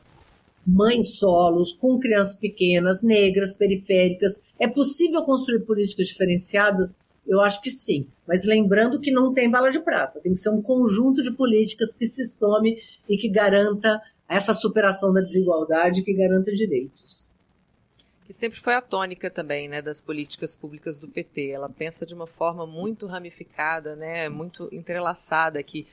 mães solos, com crianças pequenas, negras, periféricas. É possível construir políticas diferenciadas? Eu acho que sim. Mas lembrando que não tem bala de prata. Tem que ser um conjunto de políticas que se some e que garanta essa superação da desigualdade, que garanta direitos. Que sempre foi a tônica também, né, das políticas públicas do PT. Ela pensa de uma forma muito ramificada, né, muito entrelaçada aqui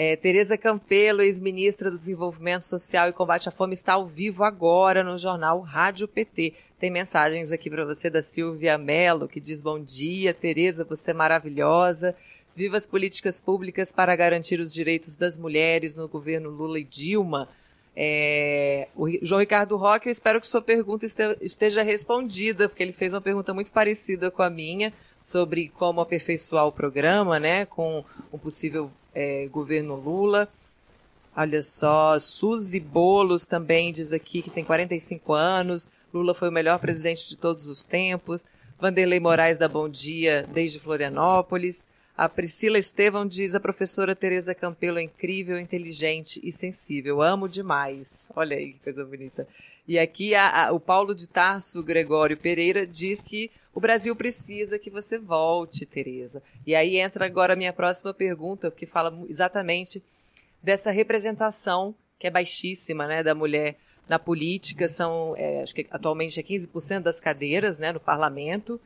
é, Tereza Campelo, ex-ministra do Desenvolvimento Social e Combate à Fome, está ao vivo agora no jornal Rádio PT. Tem mensagens aqui para você da Silvia Mello, que diz bom dia, Tereza, você é maravilhosa. Viva as políticas públicas para garantir os direitos das mulheres no governo Lula e Dilma. É, o João Ricardo Roque, eu espero que sua pergunta esteja respondida, porque ele fez uma pergunta muito parecida com a minha sobre como aperfeiçoar o programa, né, com um possível é, governo Lula. Olha só, Suzy Bolos também diz aqui que tem 45 anos. Lula foi o melhor presidente de todos os tempos. Vanderlei Moraes da Bom Dia desde Florianópolis. A Priscila Estevão diz a professora Tereza Campelo é incrível, inteligente e sensível. Amo demais. Olha aí que coisa bonita. E aqui a, a, o Paulo de Tarso Gregório Pereira diz que o Brasil precisa que você volte, Tereza. E aí entra agora a minha próxima pergunta, que fala exatamente dessa representação que é baixíssima, né, da mulher na política. São, é, acho que atualmente é 15% das cadeiras, né, no parlamento.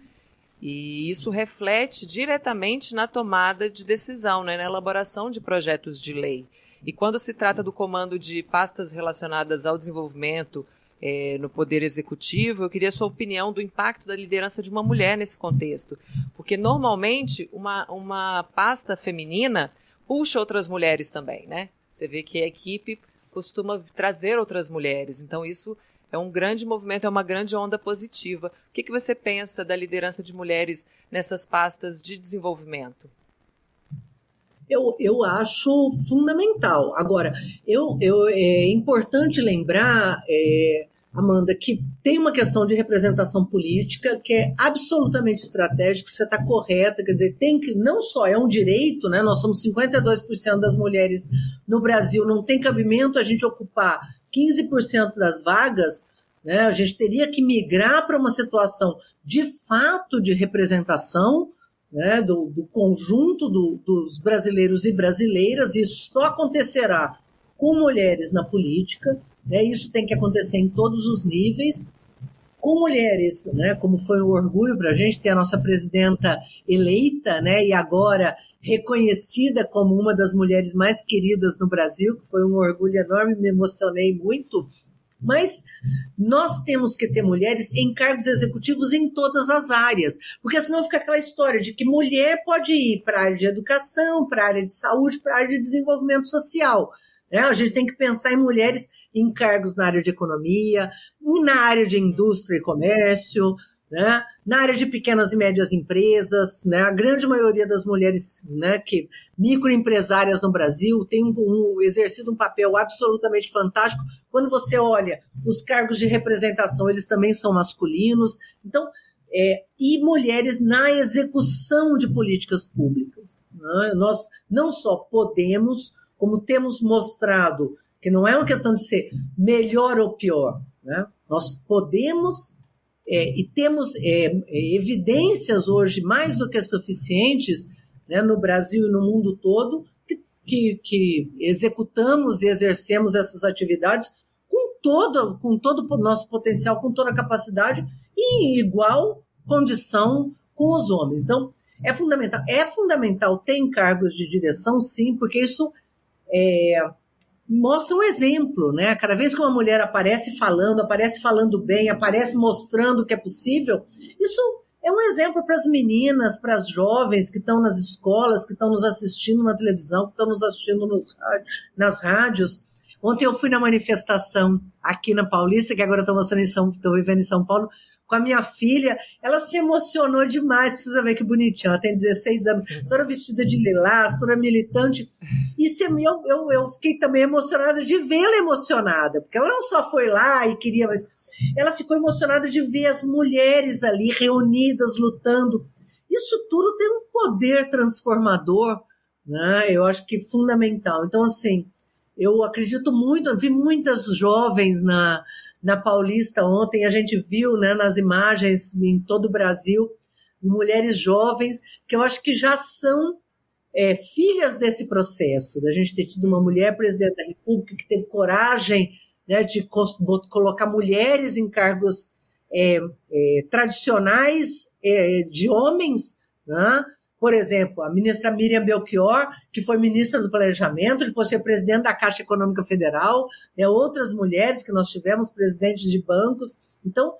E isso reflete diretamente na tomada de decisão, né, na elaboração de projetos de lei. E quando se trata do comando de pastas relacionadas ao desenvolvimento, é, no Poder Executivo, eu queria a sua opinião do impacto da liderança de uma mulher nesse contexto. Porque, normalmente, uma, uma pasta feminina puxa outras mulheres também, né? Você vê que a equipe costuma trazer outras mulheres. Então, isso é um grande movimento, é uma grande onda positiva. O que, que você pensa da liderança de mulheres nessas pastas de desenvolvimento? Eu, eu acho fundamental. Agora, eu, eu, é importante lembrar é, Amanda, que tem uma questão de representação política que é absolutamente estratégica, você está correta, quer dizer, tem que, não só é um direito, né? Nós somos 52% das mulheres no Brasil, não tem cabimento a gente ocupar 15% das vagas, né? A gente teria que migrar para uma situação de fato de representação, né, do, do conjunto do, dos brasileiros e brasileiras, isso só acontecerá com mulheres na política. Né? Isso tem que acontecer em todos os níveis. Com mulheres, né? como foi um orgulho para a gente ter a nossa presidenta eleita né? e agora reconhecida como uma das mulheres mais queridas no Brasil, que foi um orgulho enorme, me emocionei muito. Mas nós temos que ter mulheres em cargos executivos em todas as áreas, porque senão fica aquela história de que mulher pode ir para a área de educação, para a área de saúde, para a área de desenvolvimento social. Né? A gente tem que pensar em mulheres em cargos na área de economia, na área de indústria e comércio, né? Na área de pequenas e médias empresas, né? a grande maioria das mulheres né, que microempresárias no Brasil tem um, um, exercido um papel absolutamente fantástico. Quando você olha os cargos de representação, eles também são masculinos. Então, é, e mulheres na execução de políticas públicas. Né? Nós não só podemos, como temos mostrado que não é uma questão de ser melhor ou pior. Né? Nós podemos é, e temos é, é, evidências hoje mais do que suficientes né, no Brasil e no mundo todo que, que, que, executamos e exercemos essas atividades com todo, com todo o nosso potencial, com toda a capacidade e em igual condição com os homens. Então, é fundamental. É fundamental ter cargos de direção, sim, porque isso é, mostra um exemplo, né? Cada vez que uma mulher aparece falando, aparece falando bem, aparece mostrando que é possível, isso é um exemplo para as meninas, para as jovens que estão nas escolas, que estão nos assistindo na televisão, que estão nos assistindo nos, nas rádios. Ontem eu fui na manifestação aqui na Paulista, que agora estou mostrando em São, estou vivendo em São Paulo, com a minha filha, ela se emocionou demais. Precisa ver que bonitinha, ela tem 16 anos, toda vestida de lilás, toda militante. E se, eu, eu, eu fiquei também emocionada de vê-la emocionada, porque ela não só foi lá e queria, mas ela ficou emocionada de ver as mulheres ali reunidas, lutando. Isso tudo tem um poder transformador, né? Eu acho que fundamental. Então, assim, eu acredito muito, vi muitas jovens na, na Paulista ontem, a gente viu né, nas imagens em todo o Brasil, mulheres jovens, que eu acho que já são é, filhas desse processo, da gente ter tido uma mulher presidente da República que teve coragem né, de colocar mulheres em cargos é, é, tradicionais é, de homens, né? Por exemplo, a ministra Miriam Belchior, que foi ministra do Planejamento, depois foi presidente da Caixa Econômica Federal, né, outras mulheres que nós tivemos, presidentes de bancos. Então,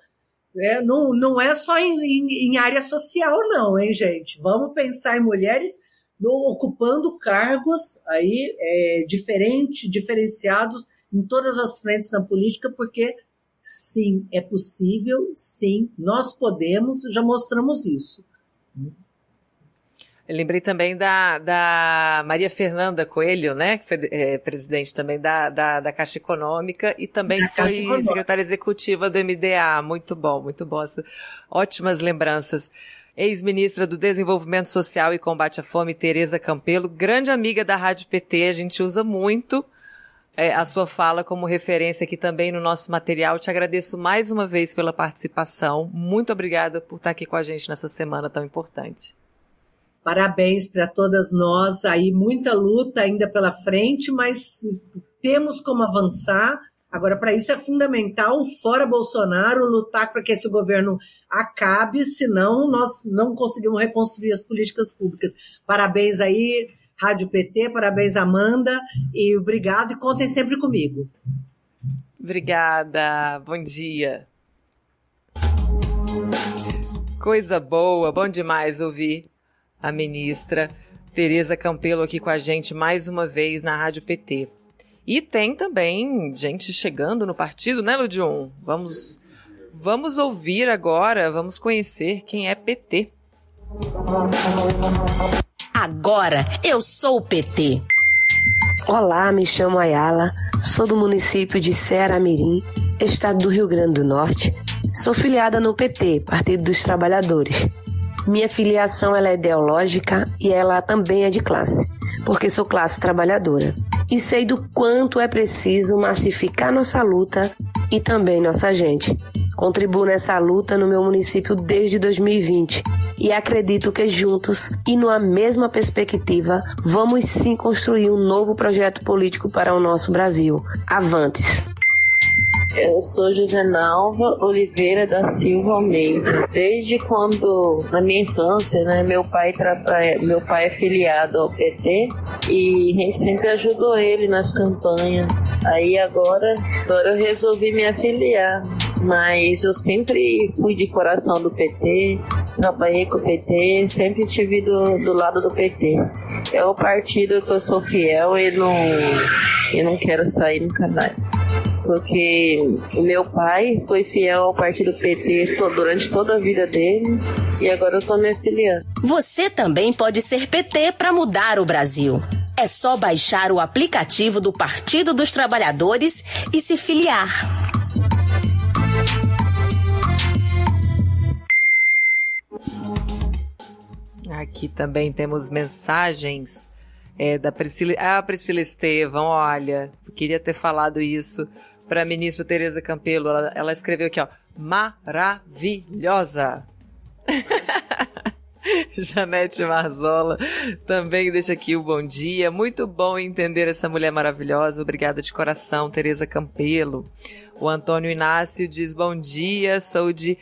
é, não, não é só em, em, em, área social, não, hein, gente? Vamos pensar em mulheres no, ocupando cargos aí é, diferente, diferenciados em todas as frentes na política, porque sim, é possível, sim, nós podemos, já mostramos isso. Eu lembrei também da, da Maria Fernanda Coelho, né? Que foi é, presidente também da, da, da, Caixa Econômica e também da foi secretária executiva do MDA. Muito bom, muito bom. Ótimas lembranças. Ex-ministra do Desenvolvimento Social e Combate à Fome, Tereza Campelo, grande amiga da Rádio PT, a gente usa muito é, a sua fala como referência aqui também no nosso material. Te agradeço mais uma vez pela participação. Muito obrigada por estar aqui com a gente nessa semana tão importante. Parabéns para todas nós. Aí muita luta ainda pela frente, mas temos como avançar. Agora, para isso é fundamental, fora Bolsonaro, lutar para que esse governo acabe, senão nós não conseguimos reconstruir as políticas públicas. Parabéns aí, Rádio PT, parabéns, Amanda, e obrigado, e contem sempre comigo. Obrigada, bom dia. Coisa boa, bom demais ouvir a ministra Tereza Campelo aqui com a gente mais uma vez na Rádio PT. E tem também gente chegando no partido, né, Ludion? Vamos, vamos ouvir agora, vamos conhecer quem é PT. Agora eu sou o PT. Olá, me chamo Ayala, sou do município de Ceará-Mirim, estado do Rio Grande do Norte. Sou filiada no PT, Partido dos Trabalhadores. Minha filiação ela é ideológica e ela também é de classe, porque sou classe trabalhadora. E sei do quanto é preciso massificar nossa luta e também nossa gente. Contribuo nessa luta no meu município desde 2020 e acredito que juntos e numa mesma perspectiva vamos sim construir um novo projeto político para o nosso Brasil. Avantes! Eu sou Josenalva Oliveira da Silva Almeida. Desde quando, na minha infância, né, meu pai, meu pai é filiado ao PT e a gente sempre ajudou ele nas campanhas. Aí agora, agora eu resolvi me afiliar. Mas eu sempre fui de coração do PT, trabalhei com o PT, sempre estive do, do lado do PT. É o partido que eu sou fiel e não, e não quero sair nunca mais porque o meu pai foi fiel ao partido PT durante toda a vida dele e agora eu tô me afiliando. Você também pode ser PT para mudar o Brasil. É só baixar o aplicativo do Partido dos Trabalhadores e se filiar. Aqui também temos mensagens é, da Priscila. Ah, Priscila Estevam, olha, queria ter falado isso para a ministra Tereza Campelo. Ela, ela escreveu aqui, ó, maravilhosa. Janete Marzola também deixa aqui o bom dia. Muito bom entender essa mulher maravilhosa. Obrigada de coração, Tereza Campelo. O Antônio Inácio diz bom dia, sou de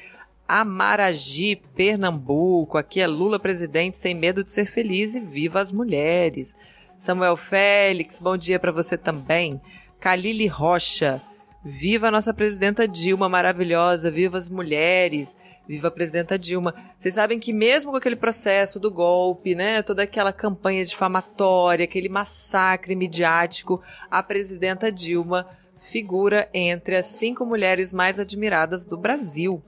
Amaragi, Pernambuco. Aqui é Lula presidente sem medo de ser feliz e viva as mulheres. Samuel Félix, bom dia para você também. Kalili Rocha, viva a nossa presidenta Dilma maravilhosa, viva as mulheres. Viva a presidenta Dilma. Vocês sabem que mesmo com aquele processo do golpe, né, toda aquela campanha difamatória, aquele massacre midiático, a presidenta Dilma figura entre as cinco mulheres mais admiradas do Brasil.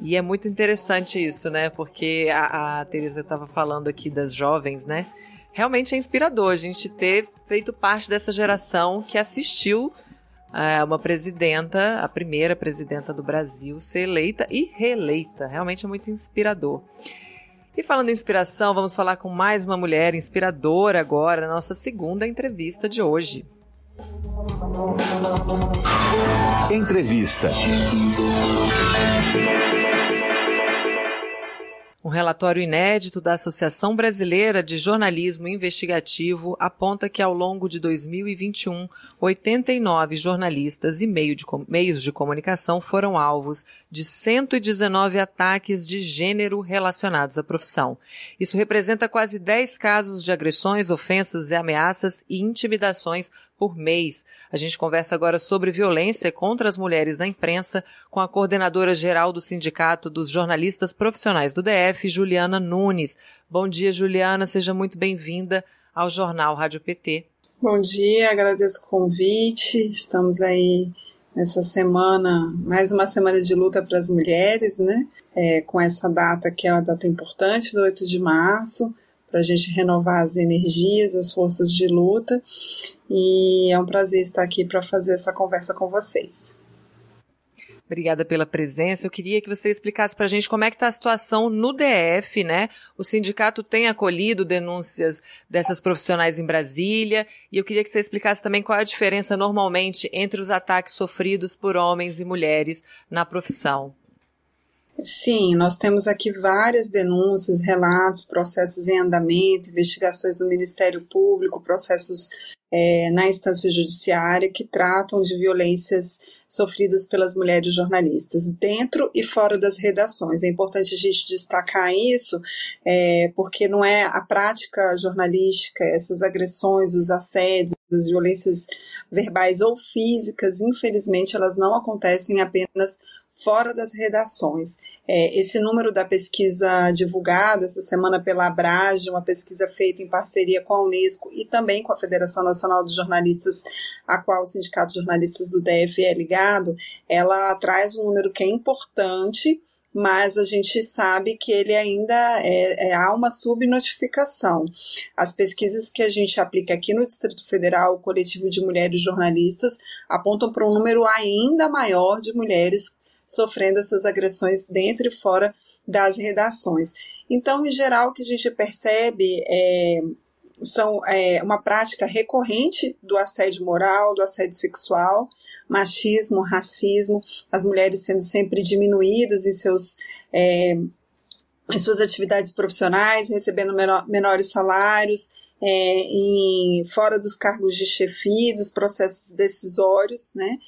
E é muito interessante isso, né? Porque a, a Teresa estava falando aqui das jovens, né? Realmente é inspirador a gente ter feito parte dessa geração que assistiu uma presidenta, a primeira presidenta do Brasil, ser eleita e reeleita. Realmente é muito inspirador. E falando em inspiração, vamos falar com mais uma mulher inspiradora agora, na nossa segunda entrevista de hoje. Entrevista. Um relatório inédito da Associação Brasileira de Jornalismo Investigativo aponta que ao longo de 2021, 89 jornalistas e meio de, meios de comunicação foram alvos de 119 ataques de gênero relacionados à profissão. Isso representa quase 10 casos de agressões, ofensas e ameaças e intimidações por mês. A gente conversa agora sobre violência contra as mulheres na imprensa com a coordenadora geral do Sindicato dos Jornalistas Profissionais do DF, Juliana Nunes. Bom dia, Juliana, seja muito bem-vinda ao Jornal Rádio PT. Bom dia, agradeço o convite. Estamos aí nessa semana, mais uma semana de luta para as mulheres, né? É, com essa data que é uma data importante, do 8 de março para a gente renovar as energias, as forças de luta. E é um prazer estar aqui para fazer essa conversa com vocês. Obrigada pela presença. Eu queria que você explicasse para a gente como é que está a situação no DF, né? O sindicato tem acolhido denúncias dessas profissionais em Brasília e eu queria que você explicasse também qual é a diferença normalmente entre os ataques sofridos por homens e mulheres na profissão. Sim, nós temos aqui várias denúncias, relatos, processos em andamento, investigações do Ministério Público, processos é, na instância judiciária que tratam de violências sofridas pelas mulheres jornalistas, dentro e fora das redações. É importante a gente destacar isso, é, porque não é a prática jornalística, essas agressões, os assédios, as violências verbais ou físicas, infelizmente, elas não acontecem apenas fora das redações. É, esse número da pesquisa divulgada essa semana pela Abrage, uma pesquisa feita em parceria com a Unesco e também com a Federação Nacional dos Jornalistas, a qual o Sindicato de Jornalistas do DF é ligado, ela traz um número que é importante, mas a gente sabe que ele ainda é, é, há uma subnotificação. As pesquisas que a gente aplica aqui no Distrito Federal, o coletivo de mulheres jornalistas, apontam para um número ainda maior de mulheres sofrendo essas agressões dentro e fora das redações. Então, em geral, o que a gente percebe é, são é, uma prática recorrente do assédio moral, do assédio sexual, machismo, racismo, as mulheres sendo sempre diminuídas em seus é, em suas atividades profissionais, recebendo menor, menores salários, é, em, fora dos cargos de chefia, dos processos decisórios, né?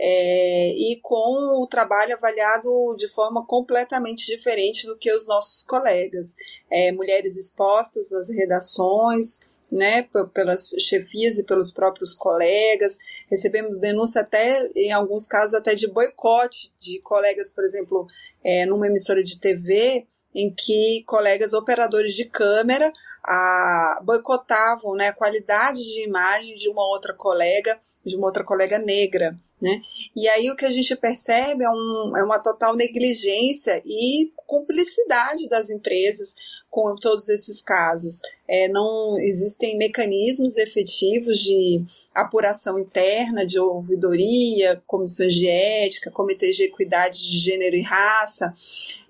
É, e com o trabalho avaliado de forma completamente diferente do que os nossos colegas. É, mulheres expostas nas redações, né, pelas chefias e pelos próprios colegas. Recebemos denúncia até, em alguns casos, até de boicote de colegas, por exemplo, é, numa emissora de TV, em que colegas operadores de câmera a, boicotavam né, a qualidade de imagem de uma outra colega, de uma outra colega negra. Né? E aí o que a gente percebe é, um, é uma total negligência e cumplicidade das empresas com todos esses casos. É, não existem mecanismos efetivos de apuração interna, de ouvidoria, comissões de ética, comitês de equidade de gênero e raça.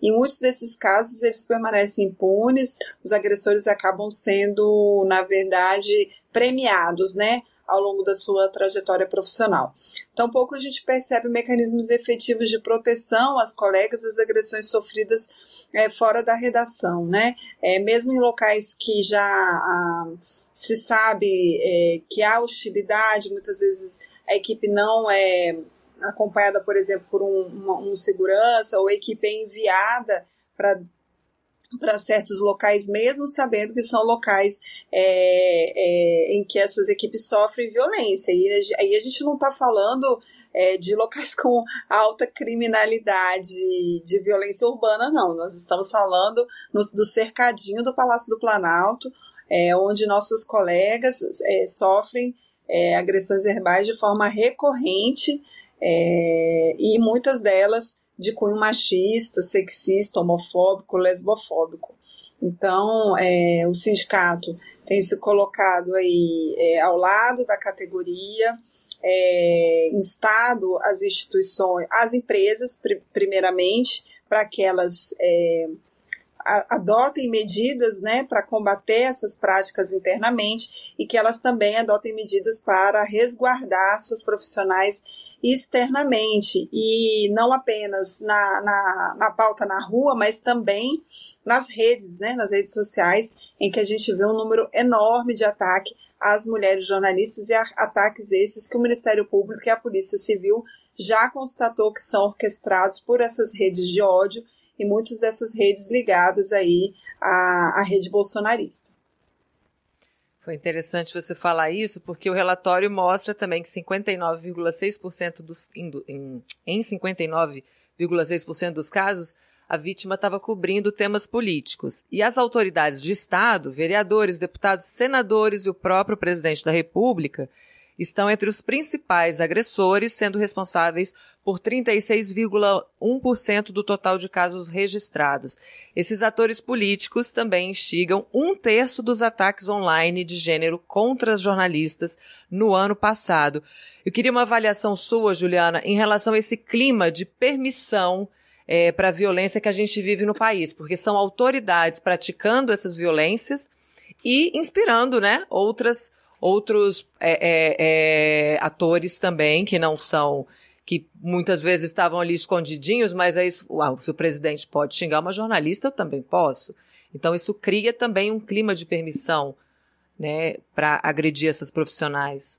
Em muitos desses casos, eles permanecem impunes, os agressores acabam sendo, na verdade, premiados, né? Ao longo da sua trajetória profissional. Tampouco a gente percebe mecanismos efetivos de proteção às colegas das agressões sofridas é, fora da redação, né? É, mesmo em locais que já ah, se sabe é, que há hostilidade, muitas vezes a equipe não é acompanhada, por exemplo, por um, uma, um segurança, ou a equipe é enviada para para certos locais, mesmo sabendo que são locais é, é, em que essas equipes sofrem violência. E aí a gente não está falando é, de locais com alta criminalidade de violência urbana, não. Nós estamos falando no, do cercadinho do Palácio do Planalto, é, onde nossos colegas é, sofrem é, agressões verbais de forma recorrente e muitas delas de cunho machista, sexista, homofóbico, lesbofóbico. Então, é, o sindicato tem se colocado aí é, ao lado da categoria, é, instado as instituições, as empresas, primeiramente, para que elas é, adotem medidas né, para combater essas práticas internamente e que elas também adotem medidas para resguardar suas profissionais externamente e não apenas na, na, na pauta na rua, mas também nas redes, né, nas redes sociais, em que a gente vê um número enorme de ataque às mulheres jornalistas e ataques esses que o Ministério Público e a Polícia Civil já constatou que são orquestrados por essas redes de ódio e muitas dessas redes ligadas aí à, à rede bolsonarista. Foi interessante você falar isso, porque o relatório mostra também que 59,6% dos em, em 59,6% dos casos a vítima estava cobrindo temas políticos. E as autoridades de Estado, vereadores, deputados, senadores e o próprio presidente da República estão entre os principais agressores, sendo responsáveis por 36,1% do total de casos registrados. Esses atores políticos também instigam um terço dos ataques online de gênero contra as jornalistas no ano passado. Eu queria uma avaliação sua, Juliana, em relação a esse clima de permissão é, para a violência que a gente vive no país, porque são autoridades praticando essas violências e inspirando, né, outras outros é, é, é, atores também que não são que muitas vezes estavam ali escondidinhos, mas aí uau, se o presidente pode xingar uma jornalista, eu também posso. Então isso cria também um clima de permissão, né, para agredir essas profissionais.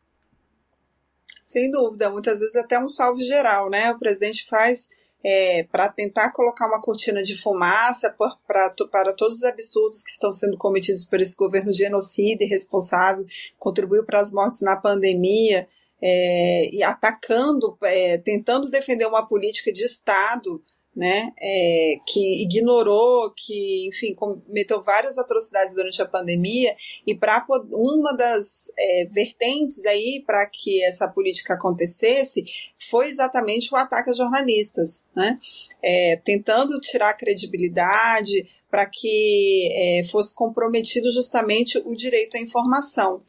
Sem dúvida, muitas vezes até um salve geral, né? O presidente faz é, para tentar colocar uma cortina de fumaça para todos os absurdos que estão sendo cometidos por esse governo genocida e responsável, contribuiu para as mortes na pandemia, é, e atacando, é, tentando defender uma política de Estado né, é, que ignorou, que, enfim, cometeu várias atrocidades durante a pandemia, e para uma das é, vertentes aí para que essa política acontecesse foi exatamente o ataque a jornalistas, né, é, tentando tirar a credibilidade para que é, fosse comprometido justamente o direito à informação.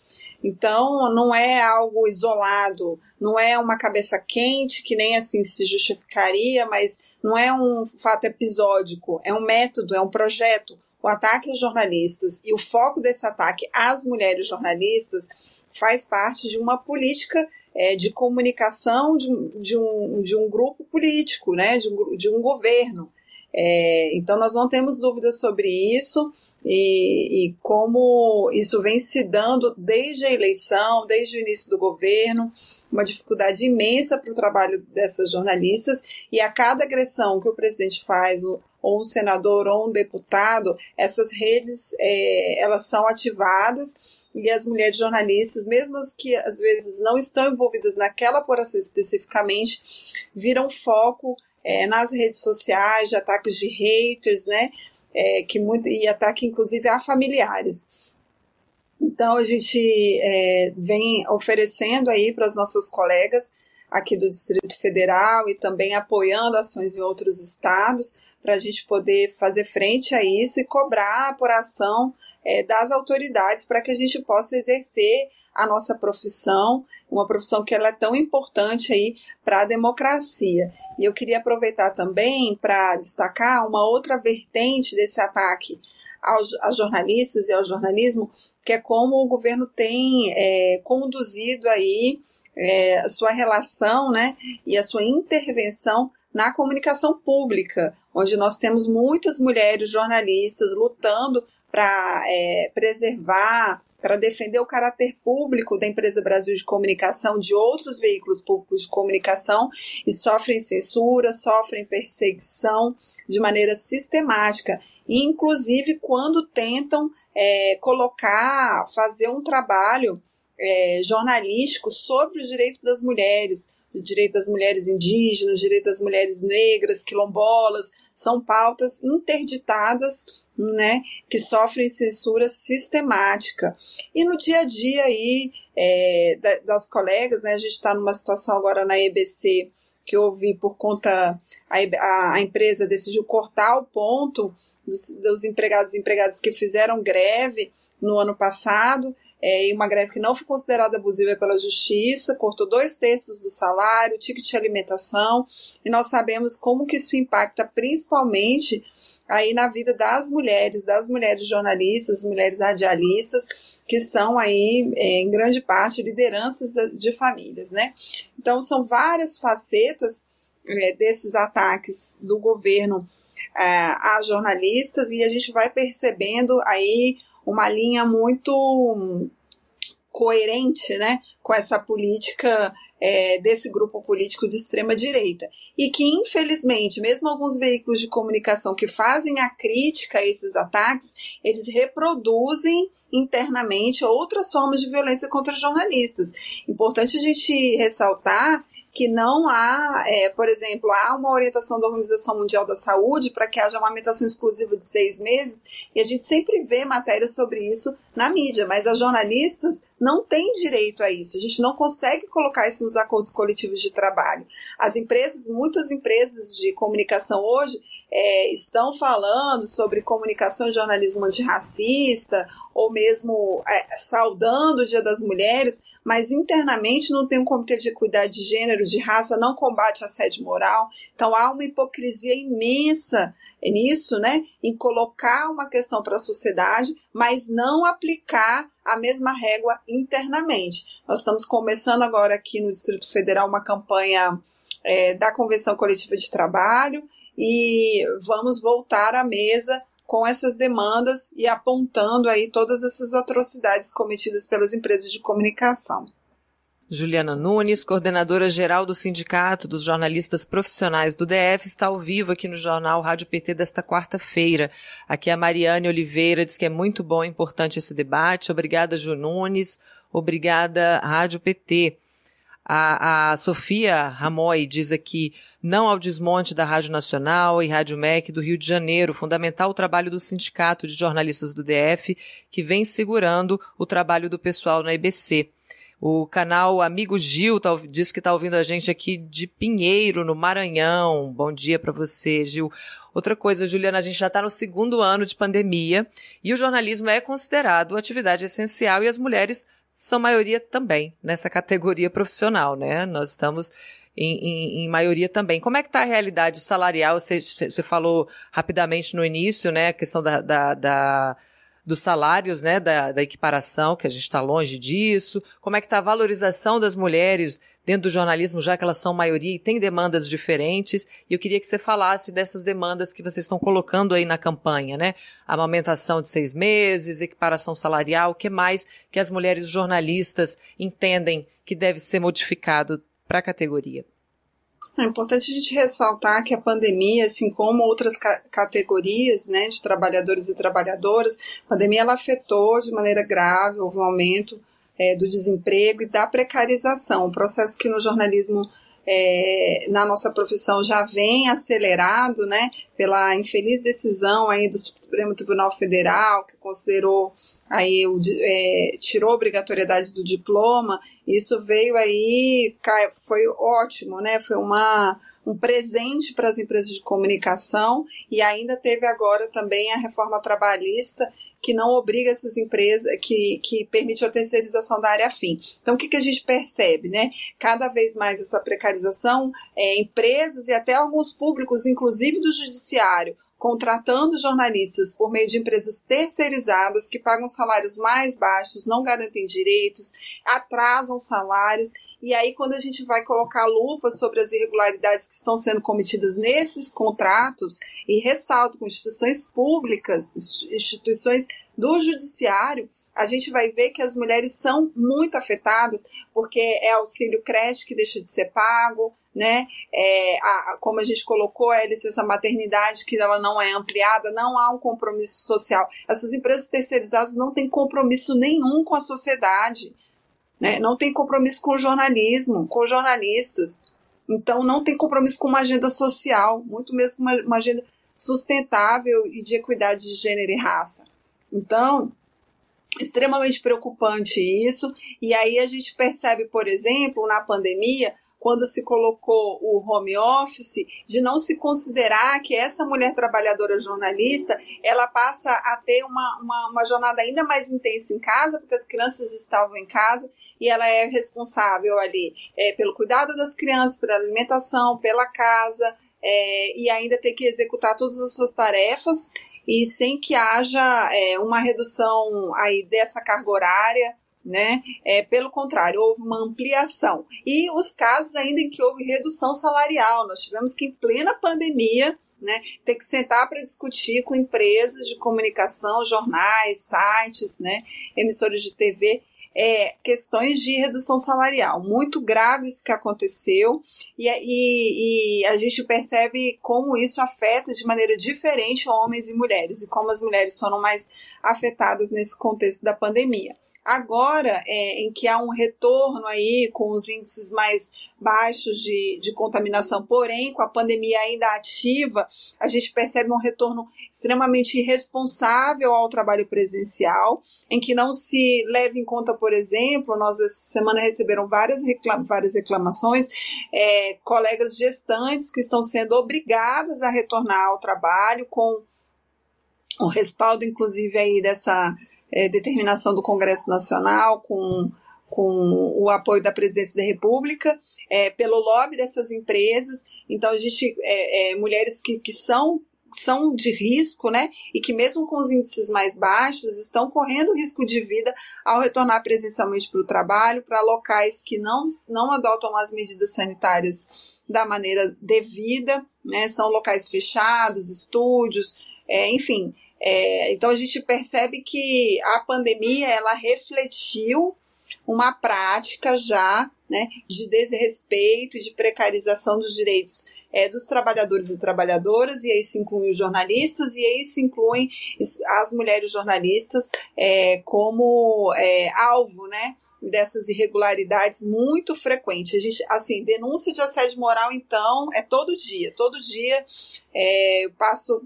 Então, não é algo isolado, não é uma cabeça quente que nem assim se justificaria, mas não é um fato episódico, é um método, é um projeto. O ataque aos jornalistas e o foco desse ataque às mulheres jornalistas faz parte de uma política é, de comunicação de, de, um, de um grupo político, né, de um, de um governo. É, então, nós não temos dúvidas sobre isso e, e, como isso vem se dando desde a eleição, desde o início do governo, uma dificuldade imensa para o trabalho dessas jornalistas e a cada agressão que o presidente faz, ou um senador ou um deputado, essas redes é, elas são ativadas e as mulheres jornalistas, mesmo as que às vezes não estão envolvidas naquela apuração especificamente, viram foco é, nas redes sociais, de ataques de haters, né? É, que muito, e ataque inclusive a familiares. Então a gente é, vem oferecendo aí para as nossas colegas aqui do Distrito Federal e também apoiando ações em outros estados para a gente poder fazer frente a isso e cobrar a apuração é, das autoridades para que a gente possa exercer a nossa profissão, uma profissão que ela é tão importante aí para a democracia. E eu queria aproveitar também para destacar uma outra vertente desse ataque aos, aos, jornalistas e ao jornalismo, que é como o governo tem é, conduzido aí é, a sua relação né, e a sua intervenção na comunicação pública, onde nós temos muitas mulheres jornalistas lutando para é, preservar para defender o caráter público da Empresa Brasil de Comunicação, de outros veículos públicos de comunicação, e sofrem censura, sofrem perseguição de maneira sistemática, inclusive quando tentam é, colocar, fazer um trabalho é, jornalístico sobre os direitos das mulheres, o direito das mulheres indígenas, direito das mulheres negras, quilombolas, são pautas interditadas, né, que sofrem censura sistemática. E no dia a dia aí é, das colegas, né, a gente está numa situação agora na EBC que houve por conta a, a, empresa decidiu cortar o ponto dos, dos empregados e empregadas que fizeram greve no ano passado é, uma greve que não foi considerada abusiva pela justiça, cortou dois terços do salário, ticket de alimentação, e nós sabemos como que isso impacta principalmente aí na vida das mulheres, das mulheres jornalistas, mulheres radialistas, que são aí, é, em grande parte, lideranças de famílias, né? Então, são várias facetas é, desses ataques do governo é, a jornalistas e a gente vai percebendo aí uma linha muito coerente né, com essa política é, desse grupo político de extrema direita. E que, infelizmente, mesmo alguns veículos de comunicação que fazem a crítica a esses ataques, eles reproduzem internamente outras formas de violência contra jornalistas. Importante a gente ressaltar que não há, é, por exemplo, há uma orientação da Organização Mundial da Saúde para que haja uma amamentação exclusiva de seis meses, e a gente sempre vê matérias sobre isso na mídia, mas as jornalistas não têm direito a isso. A gente não consegue colocar isso nos acordos coletivos de trabalho. As empresas, muitas empresas de comunicação hoje é, estão falando sobre comunicação e jornalismo antirracista, ou mesmo é, saudando o Dia das Mulheres, mas internamente não tem um comitê de equidade de gênero, de raça, não combate assédio moral. Então há uma hipocrisia imensa nisso, né? Em colocar uma questão para a sociedade, mas não aplicar a mesma régua internamente. Nós estamos começando agora aqui no Distrito Federal uma campanha é, da Convenção Coletiva de Trabalho e vamos voltar à mesa com essas demandas e apontando aí todas essas atrocidades cometidas pelas empresas de comunicação. Juliana Nunes, coordenadora geral do Sindicato dos Jornalistas Profissionais do DF, está ao vivo aqui no Jornal Rádio PT desta quarta-feira. Aqui a Mariane Oliveira diz que é muito bom e importante esse debate. Obrigada, Ju Nunes. Obrigada, Rádio PT. A, a Sofia Ramoy diz aqui, não ao desmonte da Rádio Nacional e Rádio MEC do Rio de Janeiro, fundamental o trabalho do Sindicato de Jornalistas do DF, que vem segurando o trabalho do pessoal na EBC. O canal Amigo Gil tá, diz que está ouvindo a gente aqui de Pinheiro, no Maranhão. Bom dia para você, Gil. Outra coisa, Juliana, a gente já está no segundo ano de pandemia e o jornalismo é considerado atividade essencial e as mulheres são maioria também nessa categoria profissional, né? Nós estamos em, em, em, maioria também. Como é que está a realidade salarial? Você, você falou rapidamente no início, né? A questão da, da, da dos salários, né, da, da equiparação, que a gente está longe disso. Como é que está a valorização das mulheres dentro do jornalismo, já que elas são maioria e têm demandas diferentes. E eu queria que você falasse dessas demandas que vocês estão colocando aí na campanha, né? Amamentação de seis meses, equiparação salarial, o que mais que as mulheres jornalistas entendem que deve ser modificado para a categoria? É importante a gente ressaltar que a pandemia, assim como outras ca categorias né, de trabalhadores e trabalhadoras, a pandemia ela afetou de maneira grave, houve um aumento é, do desemprego e da precarização, um processo que no jornalismo é, na nossa profissão já vem acelerado, né, pela infeliz decisão aí do Supremo Tribunal Federal, que considerou aí, o, é, tirou a obrigatoriedade do diploma, isso veio aí, foi ótimo, né, foi uma, um presente para as empresas de comunicação e ainda teve agora também a reforma trabalhista que não obriga essas empresas, que, que permite a terceirização da área fim. Então, o que, que a gente percebe? Né? Cada vez mais essa precarização, é, empresas e até alguns públicos, inclusive do judiciário, contratando jornalistas por meio de empresas terceirizadas que pagam salários mais baixos, não garantem direitos, atrasam salários e aí, quando a gente vai colocar lupa sobre as irregularidades que estão sendo cometidas nesses contratos, e ressalto com instituições públicas, instituições do judiciário, a gente vai ver que as mulheres são muito afetadas, porque é auxílio creche que deixa de ser pago, né? É, a, como a gente colocou, a licença maternidade, que ela não é ampliada, não há um compromisso social. Essas empresas terceirizadas não têm compromisso nenhum com a sociedade, né? não tem compromisso com o jornalismo, com jornalistas. Então, não tem compromisso com uma agenda social, muito mesmo com uma, uma agenda sustentável e de equidade de gênero e raça. Então, extremamente preocupante isso. E aí a gente percebe, por exemplo, na pandemia, quando se colocou o home office, de não se considerar que essa mulher trabalhadora jornalista, ela passa a ter uma, uma, uma, jornada ainda mais intensa em casa, porque as crianças estavam em casa, e ela é responsável ali é, pelo cuidado das crianças, pela alimentação, pela casa, é, e ainda ter que executar todas as suas tarefas, e sem que haja é, uma redução aí dessa carga horária, né? É, pelo contrário, houve uma ampliação. E os casos ainda em que houve redução salarial, nós tivemos que, em plena pandemia, né, ter que sentar para discutir com empresas de comunicação, jornais, sites, né, emissoras de TV, é, questões de redução salarial. Muito grave isso que aconteceu, e, e, e, a gente percebe como isso afeta de maneira diferente homens e mulheres, e como as mulheres foram mais afetadas nesse contexto da pandemia. Agora, é, em que há um retorno aí com os índices mais baixos de, de contaminação, porém, com a pandemia ainda ativa, a gente percebe um retorno extremamente irresponsável ao trabalho presencial, em que não se leva em conta, por exemplo, nós essa semana receberam várias, reclama, várias reclamações, é, colegas gestantes que estão sendo obrigadas a retornar ao trabalho com o respaldo, inclusive, aí dessa é, determinação do Congresso Nacional, com, com o apoio da Presidência da República, é, pelo lobby dessas empresas. Então, a gente, é, é, mulheres que, que são são de risco, né? E que mesmo com os índices mais baixos estão correndo risco de vida ao retornar presencialmente para o trabalho, para locais que não, não adotam as medidas sanitárias da maneira devida, né? São locais fechados, estúdios, é, enfim, é, então a gente percebe que a pandemia ela refletiu uma prática já né, de desrespeito e de precarização dos direitos é, dos trabalhadores e trabalhadoras, e aí se incluem os jornalistas, e aí se incluem as mulheres jornalistas é, como é, alvo né, dessas irregularidades muito frequentes. A gente, assim, denúncia de assédio moral, então, é todo dia. Todo dia é, eu passo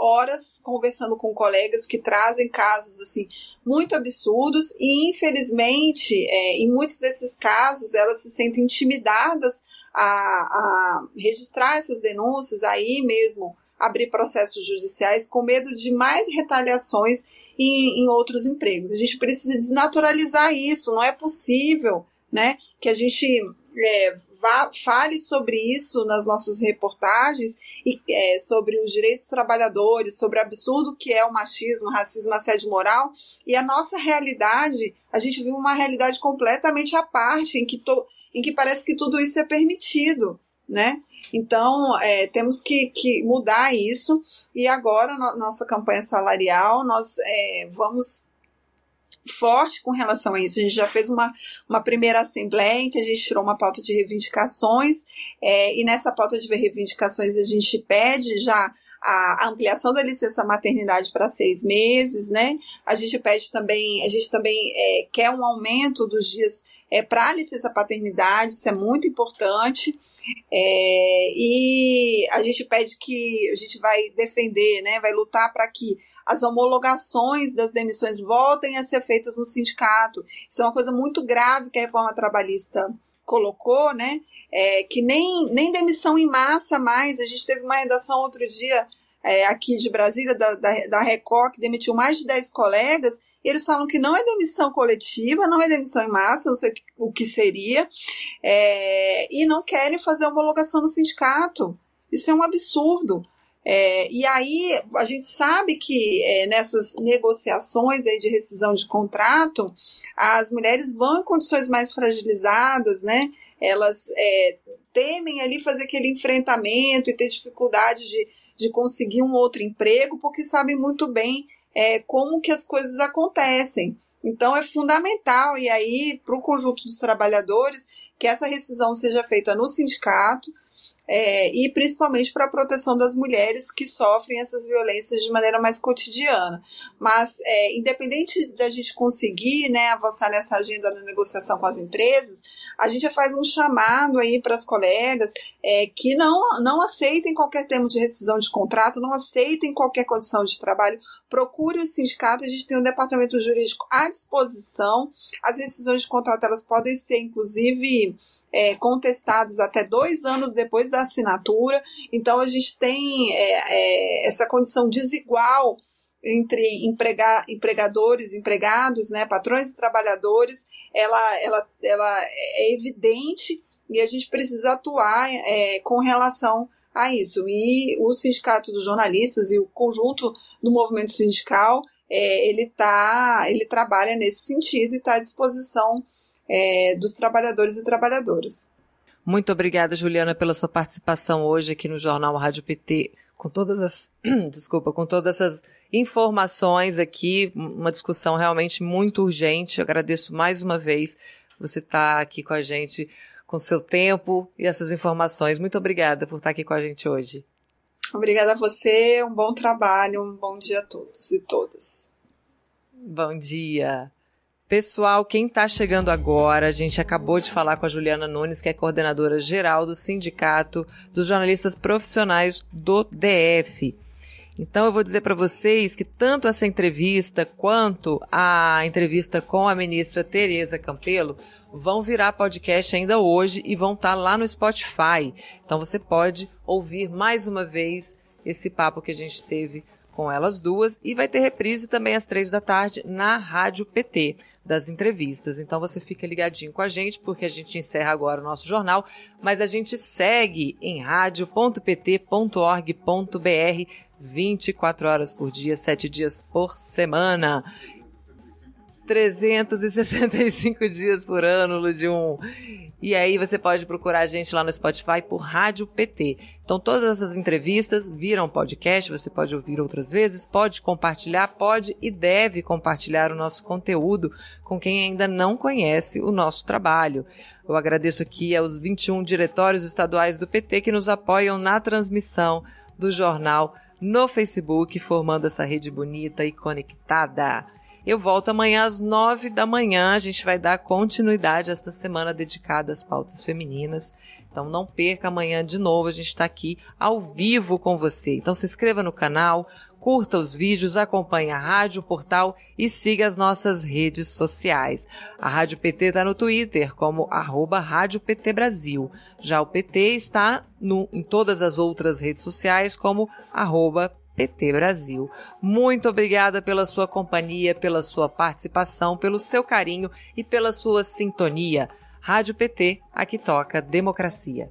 horas conversando com colegas que trazem casos assim muito absurdos e infelizmente é, em muitos desses casos elas se sentem intimidadas a, a registrar essas denúncias aí mesmo abrir processos judiciais com medo de mais retaliações em, em outros empregos. A gente precisa desnaturalizar isso, não é possível né, que a gente é, vá, fale sobre isso nas nossas reportagens e é, sobre os direitos dos trabalhadores, sobre o absurdo que é o machismo, o racismo, assédio moral. E a nossa realidade, a gente vive uma realidade completamente à parte, em que, to, em que parece que tudo isso é permitido, né? Então, é, temos que, que, mudar isso. E agora, no, nossa campanha salarial, nós é, vamos forte com relação a isso. A gente já fez uma, uma primeira assembleia em que a gente tirou uma pauta de reivindicações, é, e nessa pauta de reivindicações a gente pede já a ampliação da licença maternidade para seis meses, né? A gente pede também, a gente também é, quer um aumento dos dias é, para a licença paternidade, isso é muito importante. É, e a gente pede que a gente vai defender, né, vai lutar para que as homologações das demissões voltem a ser feitas no sindicato. Isso é uma coisa muito grave que a reforma trabalhista colocou, né? É, que nem, nem demissão em massa mais. A gente teve uma redação outro dia é, aqui de Brasília, da, da, da Record, que demitiu mais de 10 colegas, e eles falam que não é demissão coletiva, não é demissão em massa, não sei o que seria, é, e não querem fazer homologação no sindicato. Isso é um absurdo. É, e aí a gente sabe que é, nessas negociações aí de rescisão de contrato, as mulheres vão em condições mais fragilizadas, né? Elas é, temem ali fazer aquele enfrentamento e ter dificuldade de, de conseguir um outro emprego, porque sabem muito bem é, como que as coisas acontecem. Então é fundamental, e aí, para o conjunto dos trabalhadores, que essa rescisão seja feita no sindicato, é, e principalmente para a proteção das mulheres que sofrem essas violências de maneira mais cotidiana. Mas, é, independente da gente conseguir né, avançar nessa agenda da negociação com as empresas, a gente já faz um chamado aí para as colegas é, que não, não aceitem qualquer termo de rescisão de contrato, não aceitem qualquer condição de trabalho, procure o sindicato, a gente tem um departamento jurídico à disposição. As rescisões de contrato elas podem ser, inclusive, é, contestadas até dois anos depois da assinatura. Então, a gente tem é, é, essa condição desigual entre empregar, empregadores, empregados, né, patrões e trabalhadores, ela, ela, ela é evidente e a gente precisa atuar é, com relação a isso. E o Sindicato dos Jornalistas e o conjunto do movimento sindical, é, ele, tá, ele trabalha nesse sentido e está à disposição é, dos trabalhadores e trabalhadoras. Muito obrigada, Juliana, pela sua participação hoje aqui no Jornal Rádio PT, com todas as, desculpa, com todas essas informações aqui, uma discussão realmente muito urgente. Eu agradeço mais uma vez você estar tá aqui com a gente, com seu tempo e essas informações. Muito obrigada por estar aqui com a gente hoje. Obrigada a você, um bom trabalho, um bom dia a todos e todas. Bom dia. Pessoal, quem está chegando agora, a gente acabou de falar com a Juliana Nunes, que é coordenadora geral do Sindicato dos Jornalistas Profissionais do DF. Então eu vou dizer para vocês que tanto essa entrevista quanto a entrevista com a ministra Tereza Campelo vão virar podcast ainda hoje e vão estar tá lá no Spotify. Então você pode ouvir mais uma vez esse papo que a gente teve com elas duas e vai ter reprise também às três da tarde na Rádio PT das entrevistas. Então você fica ligadinho com a gente porque a gente encerra agora o nosso jornal, mas a gente segue em radio.pt.org.br 24 horas por dia, 7 dias por semana. 365 dias por ano, Ludium. E aí você pode procurar a gente lá no Spotify por Rádio PT. Então todas essas entrevistas viram podcast, você pode ouvir outras vezes, pode compartilhar, pode e deve compartilhar o nosso conteúdo com quem ainda não conhece o nosso trabalho. Eu agradeço aqui aos 21 diretórios estaduais do PT que nos apoiam na transmissão do jornal no Facebook, formando essa rede bonita e conectada. Eu volto amanhã às nove da manhã. A gente vai dar continuidade a esta semana dedicada às pautas femininas. Então não perca amanhã de novo. A gente está aqui ao vivo com você. Então se inscreva no canal, curta os vídeos, acompanhe a rádio, o portal e siga as nossas redes sociais. A Rádio PT está no Twitter como arroba Rádio PT Brasil. Já o PT está no, em todas as outras redes sociais como arroba PT Brasil. Muito obrigada pela sua companhia, pela sua participação, pelo seu carinho e pela sua sintonia. Rádio PT, aqui toca democracia.